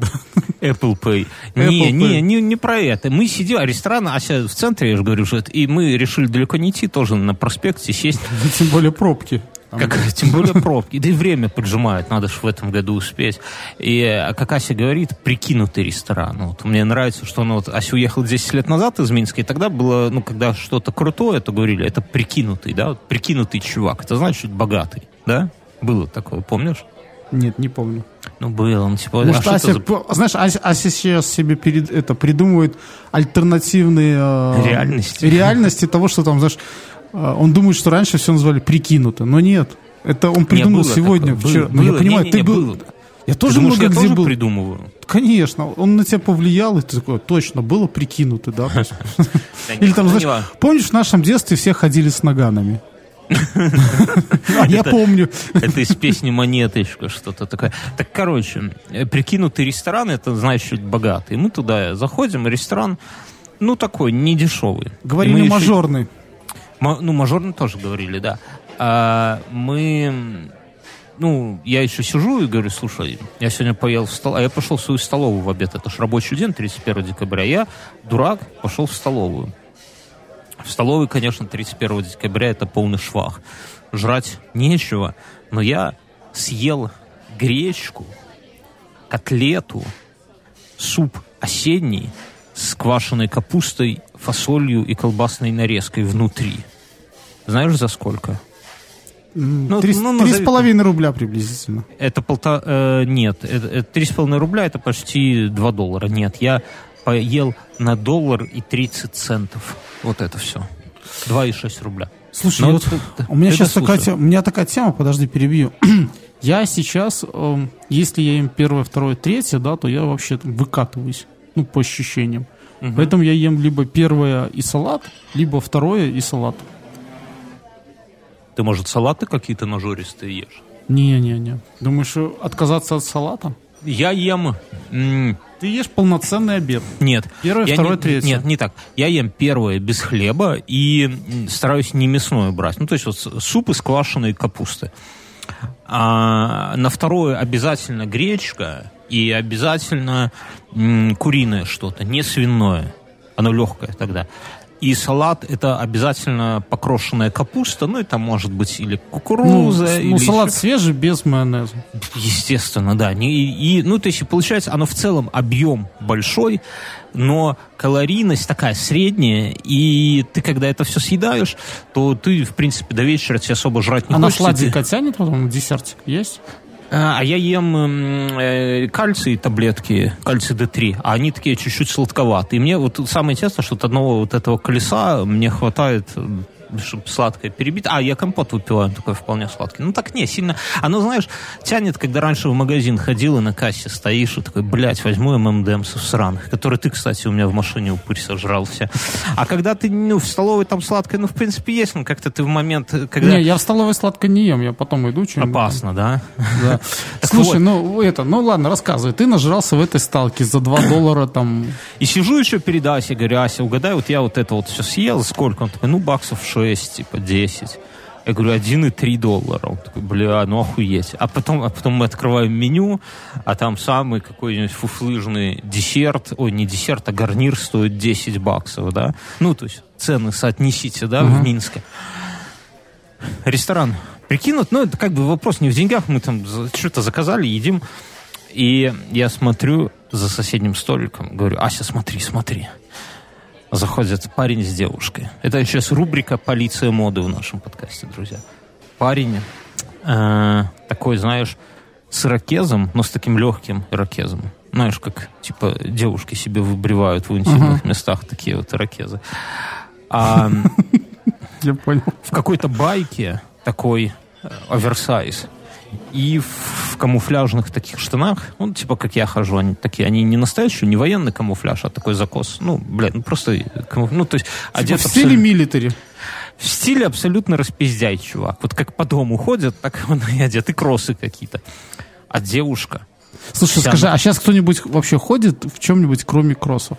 Apple Pay. Apple не, Pay. не, не, не про это. Мы сидим, а ресторан, Ася в центре, я же говорю, что это- и мы решили далеко не идти, тоже на проспекте сесть. Тем более пробки. Там, Как, тем более пробки. Да и время поджимает, надо же в этом году успеть. И, э, как Ася говорит, прикинутый ресторан. Вот мне нравится, что ну, вот Ася уехала 10 лет назад из Минска, и тогда было, ну, когда что-то крутое, то говорили, это прикинутый, да, вот прикинутый чувак. Это значит, богатый, да? Было такое, помнишь? Нет, не помню. Ну, было, ну, типа, Может, а Ася, за- знаешь, Ася, Ася сейчас себе перед, это, придумывает альтернативные э, Реальности. реальности того, что там, знаешь, э, он думает, что раньше все называли прикинуто, но нет. Это он придумал было сегодня, такое, вчера. было, Ну, я было, понимаю, не, ты не, был... было. Я Ты тоже думаешь, много я где тоже был. придумываю? Конечно, он на тебя повлиял, и ты такой, точно, было прикинуто, да? Или там, знаешь, не помнишь, в нашем детстве все ходили с наганами? А я помню. Это из песни «Монеточка» что-то такое. Так, короче, э, прикинутый ресторан, это значит богатый. Мы туда заходим, ресторан, ну, такой, не дешевый. Говорили мажорный. Ма- Ну, мажорный тоже говорили, да. А мы... Ну, я еще сижу и говорю, слушай, я сегодня поел в стол... А я пошел в свою столовую в обед. Это ж рабочий день, 31 декабря. Я, дурак, пошел в столовую. В столовой, конечно, 31 декабря это полный швах. Жрать нечего, но я съел гречку, котлету, суп осенний с квашеной капустой, фасолью и колбасной нарезкой внутри. Знаешь, за сколько? Ну, Три ну, три с назови- половиной рубля приблизительно. Это полтора... э, нет, три с половиной рубля, это почти 2 доллара. Нет, я поел на доллар и 30 центов. Вот это все. 2,6 рубля. Слушай, Ну, вот у меня сейчас такая, тема, у меня такая тема, подожди, перебью. я сейчас, эм, если я ем первое, второе, третье, да, то я вообще там выкатываюсь, ну, по ощущениям. Поэтому я ем либо первое и салат, либо второе и салат. Ты, может, салаты какие-то нажористые ешь? Не-не-не. Думаешь, э, отказаться от салата? Я ем... Ты ешь полноценный обед. Нет. Первое, Я второе, не- третье. Нет, не так. Я ем первое без хлеба и стараюсь не мясное брать. Ну, то есть вот суп из квашеной капусты. А на второе обязательно гречка и обязательно м, куриное что-то, не свиное. Оно легкое тогда. И салат это обязательно покрошенная капуста, ну это может быть или Ну, кукуруза, с- или ну, салат еще- свежий, без майонеза. Естественно, да. И, и, ну, то есть, и получается, оно в целом объем большой, но калорийность такая средняя, и ты, когда это все съедаешь, то ты, в принципе, до вечера тебе особо жрать не А на хочется. сладенько тянет потом десертик? Есть? А а я ем э, кальций таблетки, кальций D3, а они такие чуть-чуть сладковатые. И мне вот самое интересное, что от одного вот этого колеса мне хватает чтобы сладкое перебить. А, я компот выпиваю, такой вполне сладкий. Ну так не, сильно. Оно, знаешь, тянет, когда раньше в магазин ходил и на кассе стоишь и такой, блядь, возьму ММДМсов сраных, которые ты, кстати, у меня в машине упырь сожрал все. А когда ты, ну, в столовой там сладкое, ну, в принципе, есть, но как-то ты в момент, когда... Не, я в столовой сладко не ем, я потом иду что-нибудь. Опасно, да? Да. Слушай, ну это, ну ладно, рассказывай. Ты нажрался в этой сталке за 2 доллара там. И сижу еще перед Асей, говорю, Ася, угадай, вот я вот это вот все съел, сколько? Он такой, ну, баксов 6, типа 10. Я говорю, 1,3 доллара. Он такой, бля, ну охуеть. А потом, а потом мы открываем меню, а там самый какой-нибудь фуфлыжный десерт, ой, не десерт, а гарнир стоит 10 баксов, да? Ну, то есть цены соотнесите, да, в Минске. Ресторан прикинут, ну, это как бы вопрос не в деньгах, мы там что-то заказали, едим. И я смотрю за соседним столиком, говорю, Ася, смотри, смотри. Заходит парень с девушкой. Это сейчас рубрика «Полиция моды» в нашем подкасте, друзья. Парень э, такой, знаешь, с ирокезом, но с таким легким ирокезом. Знаешь, как, типа, девушки себе выбривают в интимных местах такие вот ирокезы. А Я понял. в какой-то байке такой э, оверсайз. И в камуфляжных таких штанах, ну, типа, как я хожу, они такие, они не настоящие, не военный камуфляж, а такой закос. Ну, блядь, ну, просто, ну, то есть... Типа одет в стиле абсолютно... милитари. В стиле абсолютно распиздяй, чувак. Вот как по дому ходят, так он и одет, и кроссы какие-то. А девушка... Слушай, вся... скажи, а сейчас кто-нибудь вообще ходит в чем-нибудь, кроме кроссов?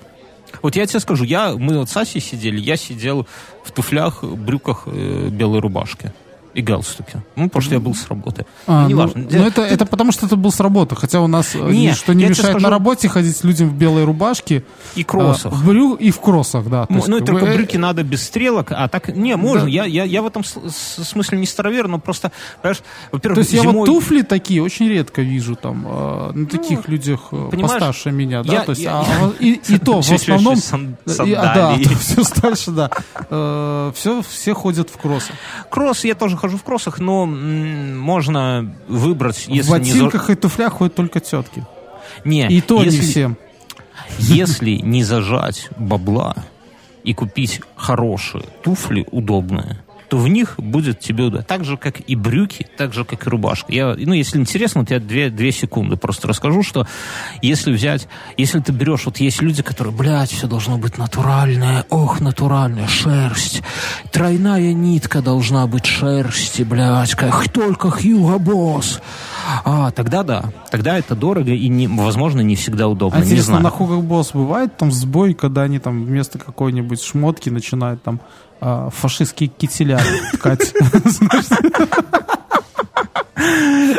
Вот я тебе скажу, я, мы вот с Асей сидели, я сидел в туфлях, брюках, э, белой рубашке и галстуки. Ну, потому что я был с работы. А, ну, неважно. Ну, это, это потому что это был с работы. Хотя у нас э, Нет, что не мешает скажу... на работе ходить людям в белой рубашке. И кроссах. А, в брю... И в кроссах, да. Ну, ну только вы... брюки надо без стрелок, а так... Не, можно. Да. Я, я, я в этом смысле не старовер, но просто, понимаешь, во-первых, То есть зимой... я вот туфли такие очень редко вижу там э, на таких ну, людях э, постарше меня, да? Я, То есть, я, а, я... И, и то в основном... А, да, все старше, да. Все, все ходят в кроссы. Кросс я тоже хожу в кроссах, но можно выбрать, если В ботинках не... и туфлях ходят только тетки. Не, и то если, не всем. Если не зажать бабла и купить хорошие туфли удобные, то в них будет тебе удобно. Так же, как и брюки, так же, как и рубашка. Я, ну, если интересно, вот я две, две секунды просто расскажу, что если взять, если ты берешь, вот есть люди, которые, блядь, все должно быть натуральное, ох, натуральная шерсть, тройная нитка должна быть шерсти, блядь, как только Хьюго Босс. А, тогда да, тогда это дорого и, не, возможно, не всегда удобно. А не знаю. на Hugo Boss бывает там сбой, когда они там вместо какой-нибудь шмотки начинают там а, фашистские кителя ткать.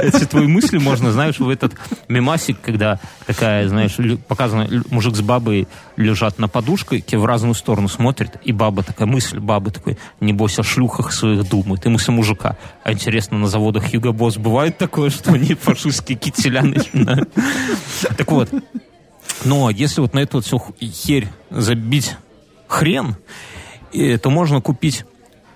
Эти твои мысли можно, знаешь, в этот мемасик, когда такая, знаешь, показано, мужик с бабой лежат на подушке, в разную сторону смотрят, и баба такая, мысль бабы такой, небось о шлюхах своих думает, и мысль мужика. А интересно, на заводах Юго Босс бывает такое, что они фашистские кителя начинают? Так вот, но если вот на эту вот всю херь забить хрен, то можно купить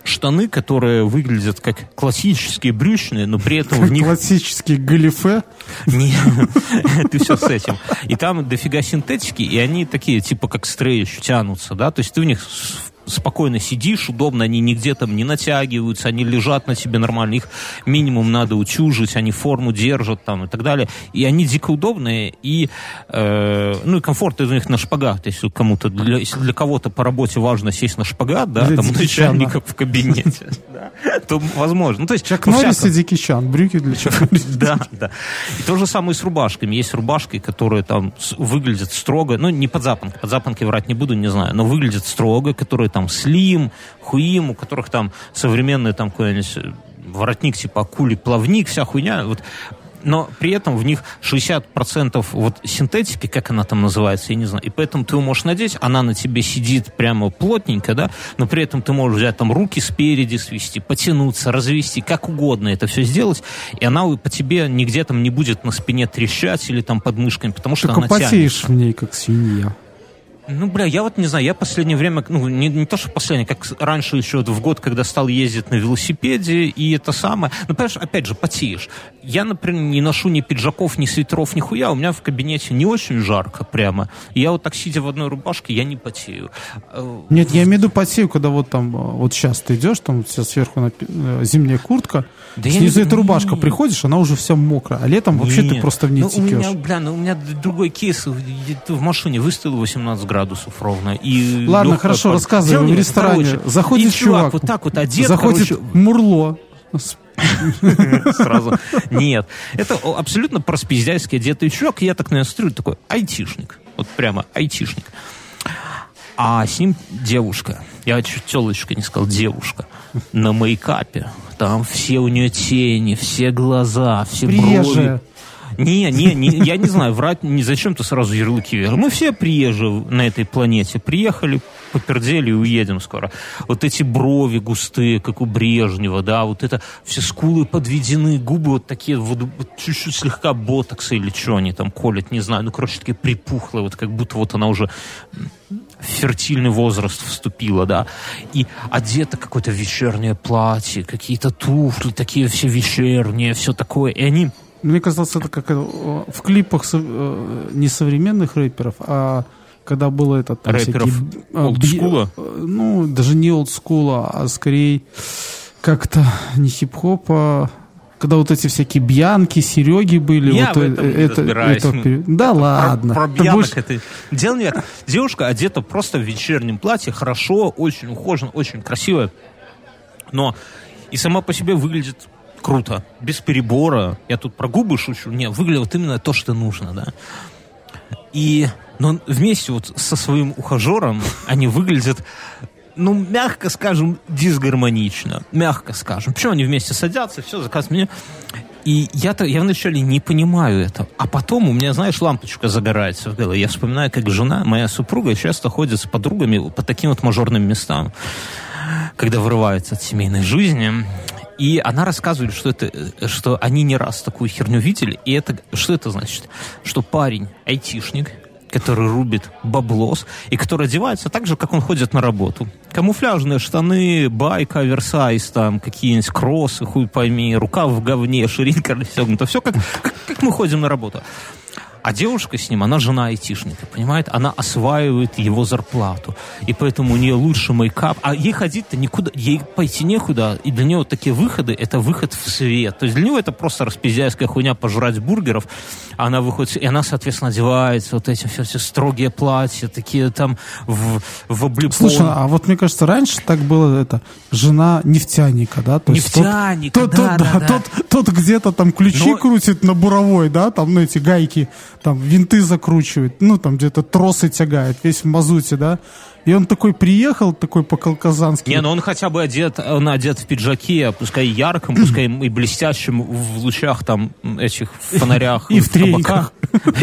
штаны, которые выглядят как классические брючные, но при этом в них... Классические галифе? Не, ты все с этим. И там дофига синтетики, и они такие, типа как стрейч, тянутся, да, то есть ты в них спокойно сидишь, удобно, они нигде там не натягиваются, они лежат на тебе нормально, их минимум надо утюжить, они форму держат там и так далее. И они дико удобные, и, э, ну и комфорт из них на шпагат, если кому-то, для, если для кого-то по работе важно сесть на шпагат, да, для там начальника в кабинете, то возможно. Ну, то есть, Чак Норрис и Дики Чан, брюки для Чак Да, да. И то же самое с рубашками. Есть рубашки, которые там выглядят строго, ну, не под запонки, под запонки врать не буду, не знаю, но выглядят строго, которые там слим, хуим, у которых там современный там какой-нибудь э, воротник типа акули, плавник, вся хуйня. Вот но при этом в них 60% вот синтетики, как она там называется, я не знаю, и поэтому ты его можешь надеть, она на тебе сидит прямо плотненько, да, но при этом ты можешь взять там руки спереди свести, потянуться, развести, как угодно это все сделать, и она по тебе нигде там не будет на спине трещать или там под мышками, потому что Только она потеешь тянется. в ней, как свинья. Ну, бля, я вот не знаю, я последнее время, ну, не, не то, что последнее, как раньше еще в год, когда стал ездить на велосипеде, и это самое. Ну, понимаешь, опять же, потеешь. Я, например, не ношу ни пиджаков, ни свитеров, ни хуя, у меня в кабинете не очень жарко прямо. Я вот так, сидя в одной рубашке, я не потею. Э, Нет, я имею в виду потею, когда вот там, вот сейчас ты идешь, там тебя сверху на, э, зимняя куртка, да снизу эта рубашка, приходишь, она уже вся мокрая, а летом вообще ты просто в ней ну, текешь. У меня, бля, ну, у меня другой кейс, в машине выставил 18 градусов ровно. И Ладно, хорошо, пар... рассказывай. В ресторане короче, заходит чувак, чувак, вот так вот одет, заходит короче... Мурло. Сразу. Нет. Это абсолютно проспиздяйский одетый чувак. Я так, наверное, смотрю, такой айтишник. Вот прямо айтишник. А с ним девушка. Я чуть телочка не сказал, девушка. На мейкапе. Там все у нее тени, все глаза, все Приезжая. брови. Не, не, не, я не знаю, врать, не зачем ты сразу ярлыки вешаешь. Мы все приезжие на этой планете. Приехали, попердели и уедем скоро. Вот эти брови густые, как у Брежнева, да, вот это все скулы подведены, губы вот такие, вот, чуть-чуть слегка ботокса или что они там колят, не знаю, ну, короче, такие припухлые, вот как будто вот она уже фертильный возраст вступила, да, и одета какое-то вечернее платье, какие-то туфли такие все вечерние, все такое, и они мне казалось, это как в клипах э, не современных рэперов, а когда было это там Рэперов олдскула? Э, ну, даже не олдскула, а скорее как-то не хип-хопа, когда вот эти всякие Бьянки, Сереги были. Я вот в этом не это, это- да ладно. Про, про бьянок будешь- это... Дело нет. Девушка одета просто в вечернем платье, хорошо, очень ухоженно, очень красиво. Но и сама по себе выглядит круто, без перебора. Я тут про губы шучу. Не, выглядит вот именно то, что нужно, да. И но вместе вот со своим ухажером они выглядят, ну, мягко скажем, дисгармонично. Мягко скажем. Почему они вместе садятся, все, заказ меню. И я-то, я вначале не понимаю это. А потом у меня, знаешь, лампочка загорается в голове. Я вспоминаю, как жена, моя супруга, часто ходит с подругами по таким вот мажорным местам, когда вырывается от семейной жизни. И она рассказывает, что, это, э, что они не раз такую херню видели. И это, что это значит? Что парень, айтишник, который рубит баблос, и который одевается так же, как он ходит на работу. Камуфляжные штаны, байка, оверсайз, там, какие-нибудь кроссы, хуй пойми, рука в говне, ширинка расстегнута. Все как, как, как мы ходим на работу. А девушка с ним, она жена айтишника, понимает? Она осваивает его зарплату. И поэтому у нее лучше мейкап. А ей ходить-то никуда, ей пойти некуда. И для нее вот такие выходы, это выход в свет. То есть для него это просто распиздяйская хуйня пожрать бургеров. А Она выходит, и она, соответственно, одевается вот эти все, все строгие платья, такие там в, в облепон. Слушай, а вот мне кажется, раньше так было это жена нефтяника, да? То есть тот- Нефтяника, тот, да, тот, да, да. Тот, тот где-то там ключи Но- крутит на буровой, да, там, ну, эти гайки, там, винты закручивает, ну, там, где-то тросы тягает, весь в мазуте, да? И он такой приехал, такой по-калказански. Не, ну он хотя бы одет, он одет в пиджаке, пускай ярком, пускай и блестящим в лучах там этих фонарях. И в кабаках.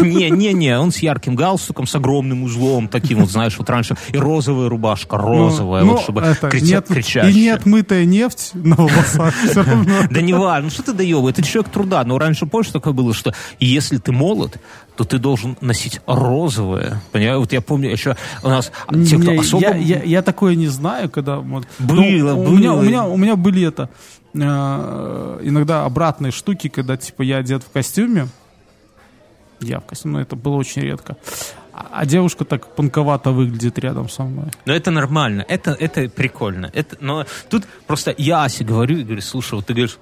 Не, не, не, он с ярким галстуком, с огромным узлом, таким вот, знаешь, вот раньше. И розовая рубашка, розовая, Ну, вот чтобы это, крича- нет, кричащая. И не отмытая нефть на волосах все равно. Да не важно, ну что ты доебывай, ты человек труда. Но раньше, помнишь, такое было, что если ты молод, то ты должен носить розовое. Понимаешь? Вот я помню еще у нас те, кто Не, особо... я, я, я такое не знаю, когда... вот- Было, Ну, у, меня, было. у, меня, у меня были это... э, иногда обратные штуки, когда, типа, я одет в костюме. Я в костюме, но это было очень редко. А, а девушка так панковато выглядит рядом со мной. Но это нормально, это, это прикольно. Это, но тут просто я Асе говорю и говорю, слушай, вот ты говоришь,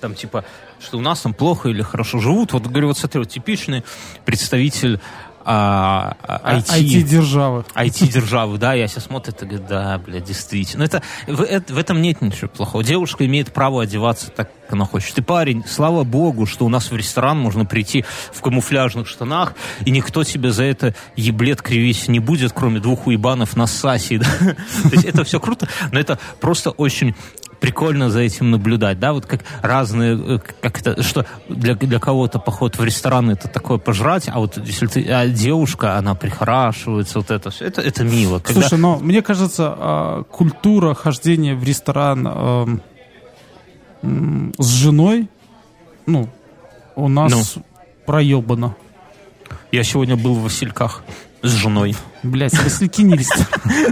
там типа, что у нас там плохо или хорошо живут. Вот говорю, вот смотри, вот типичный представитель а, а, IT. IT-державы. IT-державы, да, я сейчас смотрю и говорю, да, блядь, действительно. Это, в, это- в этом нет ничего плохого. Девушка имеет право одеваться так, как она хочет. Ты парень, слава богу, что у нас в ресторан можно прийти в камуфляжных штанах, и никто тебе за это еблет кривить не будет, кроме двух уебанов на САСе. да. То есть это все круто, но это просто очень прикольно за этим наблюдать, да, вот как разные, э, как это, что для, для кого-то поход в ресторан это такое пожрать, а вот если ты, а девушка, она прихорашивается, вот это все, это, это мило. Когда- Слушай, но мне кажется, а, культура хождения в ресторан эм, с женой, ну, у нас проебано. Я сегодня был в Васильках с женой. Блять, Васильки не.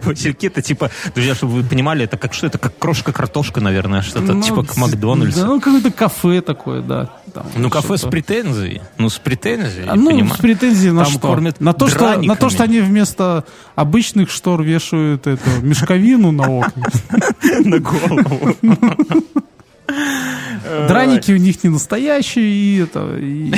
Васильки это типа, друзья, чтобы вы понимали, это как что? Это как крошка-картошка, наверное, что-то Ну, типа к Макдональдсу. Да, ну, какое-то кафе такое, да. Там ну, кафе с претензией. Ну, с претензией, А, Ну, понимаешь? с претензией на Там что? кормят На то, что, на то, что они вместо обычных штор вешают эту мешковину на окна. на голову. Драники у них не настоящие, и это, и,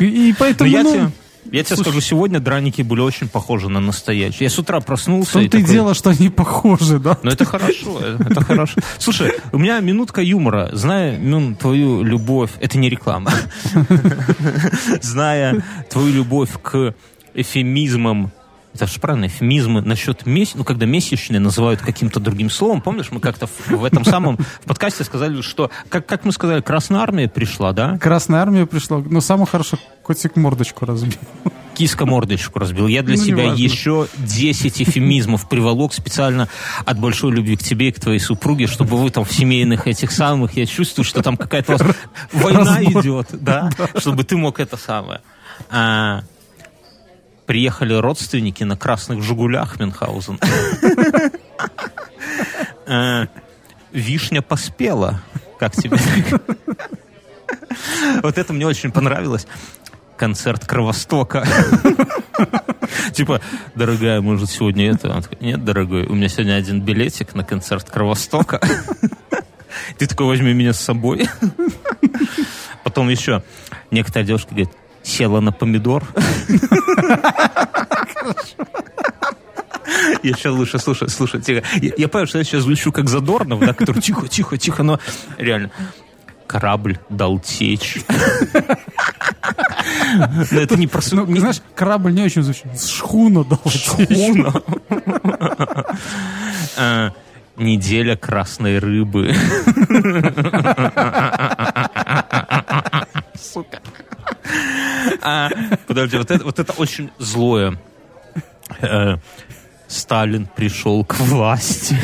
и- и поэтому, ну, я тебе слушай. скажу, сегодня драники были очень похожи на настоящие. Я с утра проснулся том-то и такой, дело, что они похожи, да? Ну, это хорошо, это это хорошо. Слушай, у меня минутка юмора. Зная ну, твою любовь... Это не реклама. Зная твою любовь к эфемизмам это же правильно, эфемизмы насчет месяц, ну, когда месячные называют каким-то другим словом. Помнишь, мы как-то в, в этом самом в подкасте сказали, что, как, как мы сказали, Красная Армия пришла, да? Красная армия пришла, но самое хорошо, котик мордочку разбил. Киска мордочку разбил. Я для Ну, себя еще 10 эфемизмов приволок специально от большой любви к тебе и к твоей супруге, чтобы вы там в семейных этих самых, я чувствую, что там какая-то война Разбор. идет, да, чтобы ты мог это самое. А, приехали родственники на красных «Жигулях» Мюнхгаузен. А, Вишня поспела. Как тебе? Вот это мне очень понравилось. Концерт Кровостока. Типа, дорогая, может, сегодня это? Нет, дорогой, у меня сегодня один билетик на концерт Кровостока. Ты такой, возьми меня с собой. Потом еще некоторая девушка говорит, села на помидор. Я сейчас лучше, слушай, слушай, тихо. Я, я понимаю, что я сейчас звучу как Задорнов, да, который тихо, тихо, тихо, но реально корабль дал течь. Но это не просто... Ну, знаешь, корабль не очень звучит. Шхуна дал Шхуна. А, неделя красной рыбы. Сука. А, подожди, вот это, вот это очень злое. Э, Сталин пришел к власти.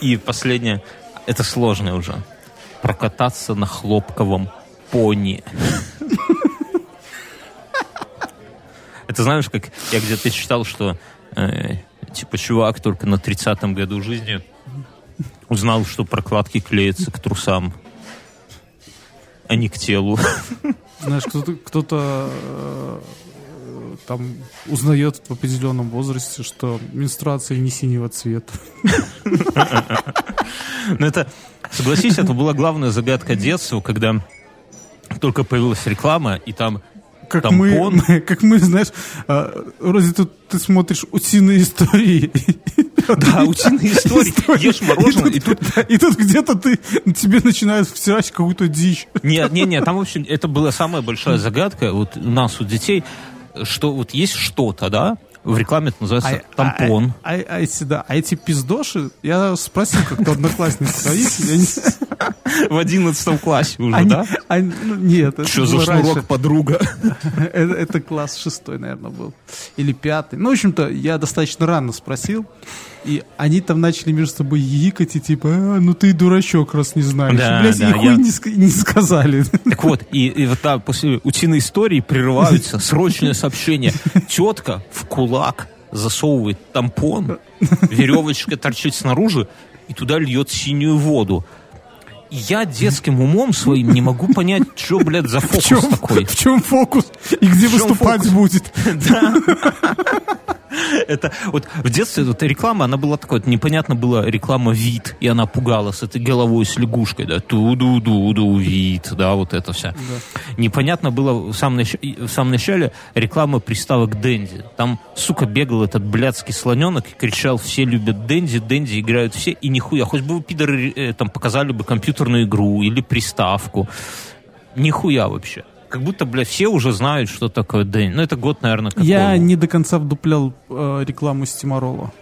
И последнее, это сложное уже. Прокататься на хлопковом пони. Это знаешь, как я где-то читал, что э, типа чувак только на 30-м году жизни узнал, что прокладки клеятся к трусам, а не к телу. Знаешь, кто-то, кто-то э, там узнает в определенном возрасте, что менструация не синего цвета. Ну это, согласись, это была главная загадка детства, когда только появилась реклама, и там как тампон. мы, как мы, знаешь, вроде тут ты смотришь утиные истории. Да, утиные истории. Ешь мороженое, и тут... И тут где-то ты, тебе начинают втирать какую-то дичь. Нет, нет, нет, там, в общем, это была самая большая загадка вот у нас, у детей, что вот есть что-то, да, в рекламе это называется а, тампон. А, а, а, а, эти, да, а эти пиздоши, я спросил как-то одноклассница своих. В одиннадцатом классе уже, они, да? Они, ну, нет. Что за шнурок, раньше. подруга? это, это класс шестой, наверное, был. Или пятый. Ну, в общем-то, я достаточно рано спросил. И они там начали между собой якать и типа, а, ну ты дурачок, раз не знаешь. Да, Блядь, да, и я... не, не сказали. Так вот, и, и вот там после утиной истории прерываются срочное сообщение. Тетка в кулак засовывает тампон, веревочка торчит снаружи, и туда льет синюю воду. Я детским умом своим не могу понять, что, блядь, за фокус в чем, такой. В чем фокус? И где выступать фокус? будет? Да. Это вот в детстве вот реклама, она была такой, непонятно была реклама вид, и она пугала с этой головой с лягушкой, да, ту-ду-ду-ду, вид, да, вот это вся. Да. Непонятно было в самом, нач... в самом начале реклама приставок Дэнди. Там, сука, бегал этот блядский слоненок и кричал, все любят Дэнди, Дэнди играют все, и нихуя, хоть бы вы, пидоры, э, там показали бы компьютерную игру или приставку. Нихуя вообще как будто, блядь, все уже знают, что такое Дэнни. Ну, это год, наверное, какого. Я не до конца вдуплял э, рекламу Стимарола.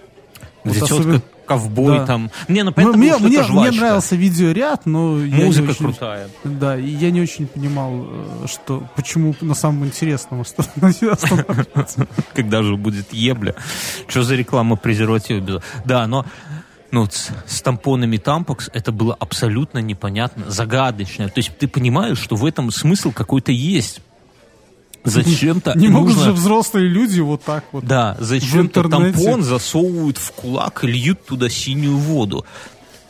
Где вот особенно... ковбой да. там. Не, ну понятно, мне, было, мне, мне нравился видеоряд, но музыка очень, крутая. Да, и я не очень понимал, э, что почему на самом интересном останавливаться. Когда же будет ебля? Что за реклама презерватива? Да, но ну, с, с тампонами Тампокс это было абсолютно непонятно, загадочно. То есть ты понимаешь, что в этом смысл какой-то есть. Зачем-то Не нужно... могут же взрослые люди вот так вот. Да, зачем-то тампон засовывают в кулак и льют туда синюю воду.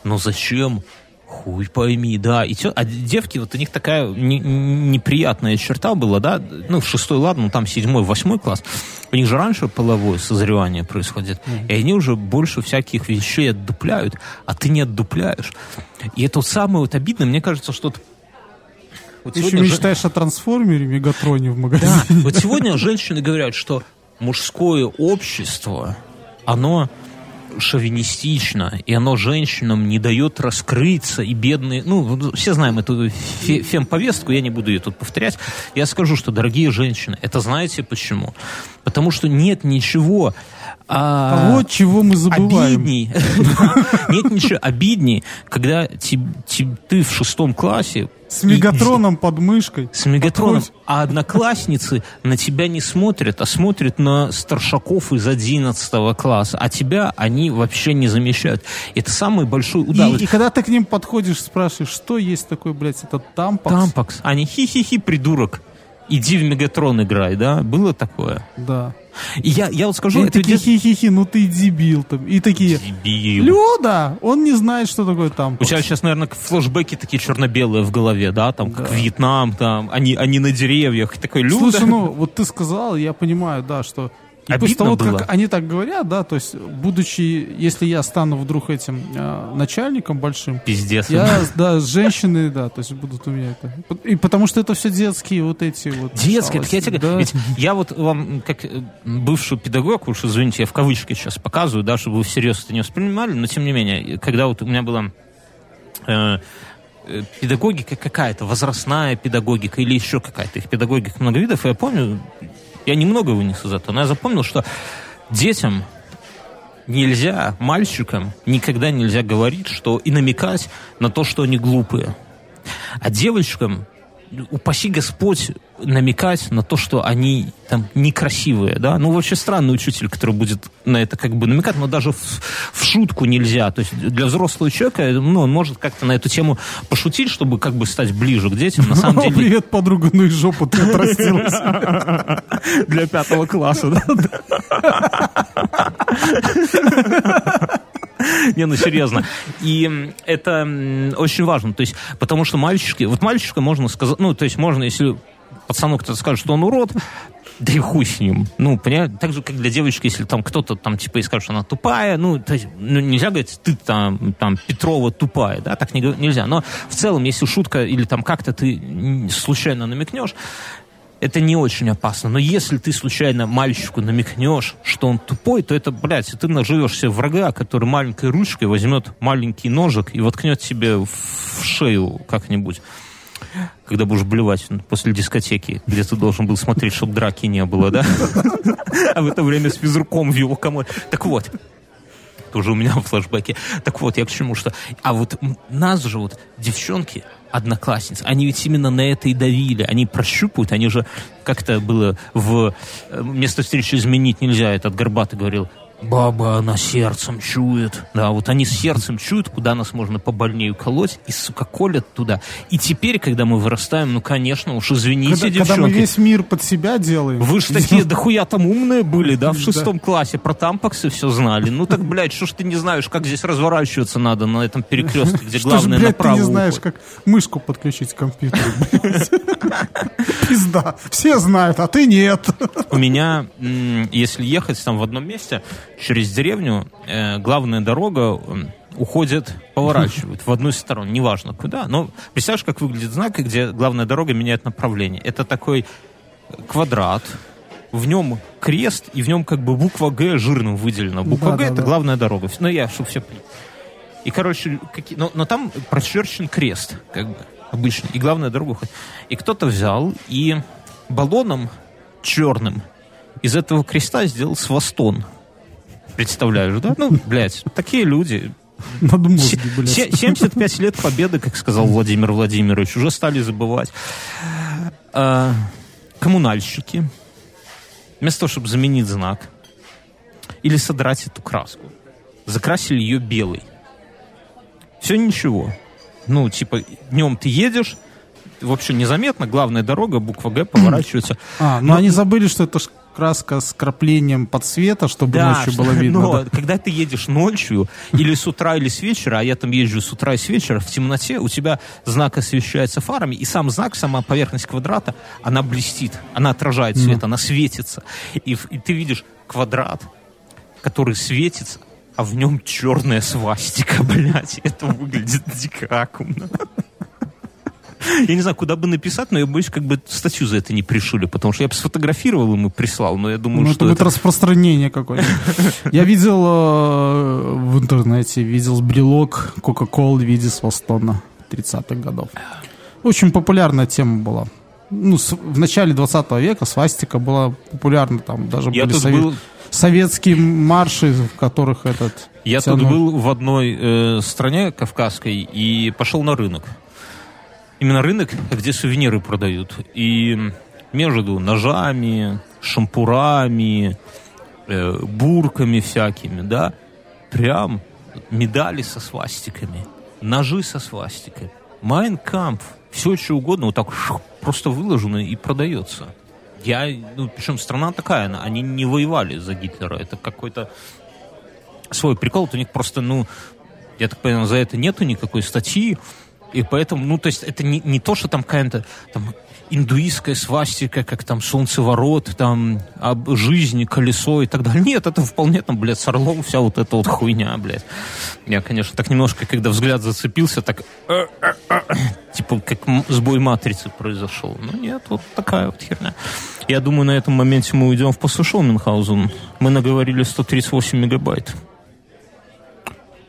Но зачем? Хуй пойми, да. И те, а девки, вот у них такая не, неприятная черта была, да, ну, в шестой, ладно, ну, там седьмой, восьмой класс. У них же раньше половое созревание происходит. Mm-hmm. И они уже больше всяких вещей отдупляют, а ты не отдупляешь. И это вот самое вот обидное, мне кажется, что вот Ты еще мечтаешь же... о трансформере Мегатроне в магазине. Да, вот сегодня женщины говорят, что мужское общество, оно шовинистично, и оно женщинам не дает раскрыться, и бедные... Ну, все знаем эту фем-повестку, я не буду ее тут повторять. Я скажу, что, дорогие женщины, это знаете почему? Потому что нет ничего а, вот чего мы забываем. Обидней. Нет ничего обидней, когда ты в шестом классе с мегатроном под мышкой. С мегатроном. А одноклассницы на тебя не смотрят, а смотрят на старшаков из 11 класса. А тебя они вообще не замечают. Это самый большой удар. И, и когда ты к ним подходишь, спрашиваешь, что есть такое, блядь, это тампакс? Тампакс. Они хи-хи-хи, придурок. Иди в Мегатрон играй, да? Было такое? Да. И я, я вот скажу... И такие хи-хи-хи, ну ты дебил там. И такие... Дебил. Люда! Он не знает, что такое там. У тебя сейчас, наверное, флешбеки такие черно-белые в голове, да? Там, да. как Вьетнам, там, они, они на деревьях. И такой, Люда... Слушай, ну, вот ты сказал, я понимаю, да, что И Обидно после того, было. как они так говорят, да, то есть, будучи, если я стану вдруг этим э, начальником большим, Пиздец. я, да, женщины, да, то есть будут у меня это. И потому что это все детские вот эти вот. Детское, так я тебе да. ведь я вот вам, как э, бывший педагог, уж извините, я в кавычки сейчас показываю, да, чтобы вы всерьез это не воспринимали, но тем не менее, когда вот у меня была э, э, педагогика какая-то, возрастная педагогика или еще какая-то, их педагогика много видов, и я помню, я немного вынес из этого, но я запомнил, что детям нельзя, мальчикам никогда нельзя говорить, что и намекать на то, что они глупые. А девочкам, упаси Господь, намекать на то, что они там некрасивые, да? Ну, вообще странный учитель, который будет на это как бы намекать, но даже в, в шутку нельзя. То есть для взрослого человека, ну, он может как-то на эту тему пошутить, чтобы как бы стать ближе к детям. На самом деле... привет, подруга, ну и жопу ты отрастилась. Для пятого класса, да? Не, ну серьезно. И это очень важно. То есть, потому что мальчишки... Вот мальчишка можно сказать... Ну, то есть можно, если пацану кто-то скажет, что он урод, да и хуй с ним. Ну, понимаешь, так же, как для девочки, если там кто-то там, типа, и скажет, что она тупая, ну, то есть, ну, нельзя говорить, ты там, там, Петрова тупая, да, так не, нельзя. Но в целом, если шутка или там как-то ты случайно намекнешь, это не очень опасно. Но если ты случайно мальчику намекнешь, что он тупой, то это, блядь, ты наживешь себе врага, который маленькой ручкой возьмет маленький ножик и воткнет тебе в в шею как-нибудь. Когда будешь блевать после дискотеки, где ты должен был смотреть, чтобы драки не было, да? А в это время с физруком в его комоде. Так вот, тоже у меня в флешбеке. Так вот, я к чему, что... А вот нас же вот девчонки, одноклассницы, они ведь именно на это и давили. Они прощупывают, они же... Как-то было в... э, Место встречи изменить нельзя. Этот Горбатый говорил, баба, она сердцем чует. Да, вот они сердцем чуют, куда нас можно побольнее уколоть, и, сука, колят туда. И теперь, когда мы вырастаем, ну, конечно, уж извините, Когда, девчонки. когда мы весь мир под себя делаем. Вы же такие дохуя там умные были, да, в шестом классе, про тампаксы все знали. Ну так, блядь, что ж ты не знаешь, как здесь разворачиваться надо на этом перекрестке, где главное блядь, ты направо не знаешь, как мышку подключить к компьютеру. Пизда. Все знают, а ты нет. У меня, если ехать там в одном месте, через деревню, э, главная дорога уходит, поворачивает в одну из сторон, неважно куда. Но представляешь, как выглядит знак, где главная дорога меняет направление. Это такой квадрат, в нем крест, и в нем как бы буква Г жирным выделена. Буква Да, Г да, это да. главная дорога. Ну, я, чтобы все. И, короче, какие, но, но там прочерчен крест, как бы, обычно. И главная дорога уходит. И кто-то взял и баллоном черным из этого креста сделал свастон. Представляешь, да? Ну, блядь, такие люди. Надо мозги, блядь. се- 75 лет победы, как сказал Владимир Владимирович, уже стали забывать. А, коммунальщики, вместо того, чтобы заменить знак или содрать эту краску, закрасили ее белой. Все ничего. Ну, типа, днем ты едешь, вообще незаметно, главная дорога, буква Г поворачивается. А, но они забыли, что это краска с краплением подсвета, чтобы ночью что- было видно. но да. когда ты едешь ночью, или с утра, или с вечера, а я там езжу с утра и с вечера, в темноте у тебя знак освещается фарами, и сам знак, сама поверхность квадрата, она блестит, она отражает свет, она светится. И, и ты видишь квадрат, который светится, а в нем черная свастика, блядь. Это выглядит дико аккумно. Я не знаю, куда бы написать, но я боюсь, как бы статью за это не пришили, потому что я бы сфотографировал им и прислал, но я думаю, Ну, это что будет это... распространение какое-то. Я видел э, в интернете, видел брелок Кока-Колы в виде свастона 30-х годов. Очень популярная тема была. Ну, с- в начале 20 века свастика была популярна, там даже Я были тут сове- был- советские марши, в которых этот... Я тянул. тут был в одной э, стране кавказской и пошел на рынок. Именно рынок, где сувениры продают. И между ножами, шампурами, э, бурками всякими, да, прям медали со свастиками, ножи со свастиками, Майнкамп, все что угодно, вот так шух, просто выложено и продается. Я, ну, причем страна такая, она- они не воевали за Гитлера, это какой-то свой прикол, вот у них просто, ну, я так понимаю, за это нету никакой статьи, и поэтому, ну, то есть это не, не то, что там какая-то там индуистская свастика, как там солнцеворот, там об жизни, колесо и так далее. Нет, это вполне там, блядь, с орлом вся вот эта вот хуйня, блядь. Я, конечно, так немножко, когда взгляд зацепился, так типа как сбой матрицы произошел. Ну нет, вот такая вот херня. Я думаю, на этом моменте мы уйдем в послушал Мюнхгаузен. Мы наговорили 138 мегабайт.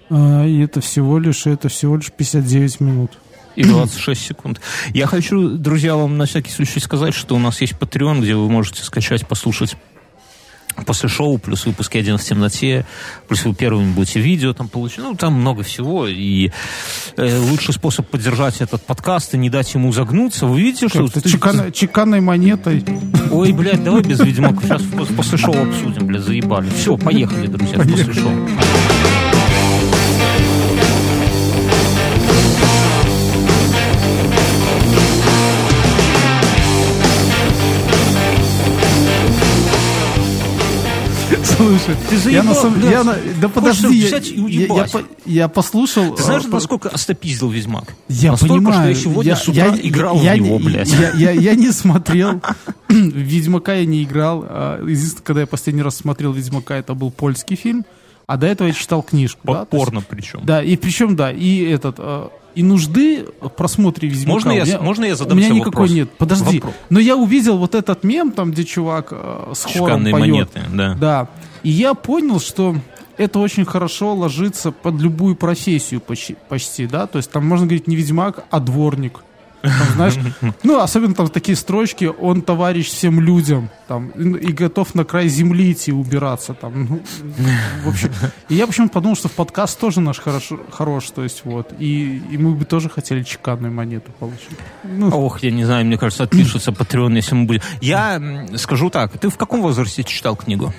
А, и это всего лишь, это всего лишь 59 минут и 26 секунд. Я хочу, друзья, вам на всякий случай сказать, что у нас есть Patreon, где вы можете скачать, послушать после шоу, плюс выпуски «Один в темноте», плюс вы первыми будете видео там получить. Ну, там много всего. И э, лучший способ поддержать этот подкаст и не дать ему загнуться. Вы видите, что... Ты... Чекан... Чеканной монетой. Ой, блядь, давай без Ведьмака. Сейчас после шоу обсудим, блядь, заебали. Все, поехали, друзья, поехали. после шоу. Слушай, ты заебал, я на самом я да подожди, я, я, я, послушал. Ты знаешь, а, насколько остопиздил Ведьмак? Я понимаю. что я сегодня я, с утра играл в него, блядь. Я, я, я не смотрел. Ведьмака я не играл. А, единственное, когда я последний раз смотрел Ведьмака, это был польский фильм. А до этого я читал книжку. Подпорно да? причем. Да, и причем, да, и этот а, и нужды в просмотре Ведьмака. Можно я, меня, можно я задам У меня никакой вопрос? нет. Подожди. Вопрос. Но я увидел вот этот мем, там, где чувак э, с хором поет. монеты, да. Да. И я понял, что это очень хорошо ложится под любую профессию почти, почти, да, то есть там можно говорить не ведьмак, а дворник. Там, знаешь, ну, особенно там такие строчки, он товарищ всем людям, там, и, готов на край земли идти убираться, там, ну, в общем. И я почему-то подумал, что в подкаст тоже наш хорош, хорош то есть вот, и, и мы бы тоже хотели чеканную монету получить. Ну. Ох, я не знаю, мне кажется, отпишутся Patreon, если мы будем. Я скажу так, ты в каком возрасте читал книгу?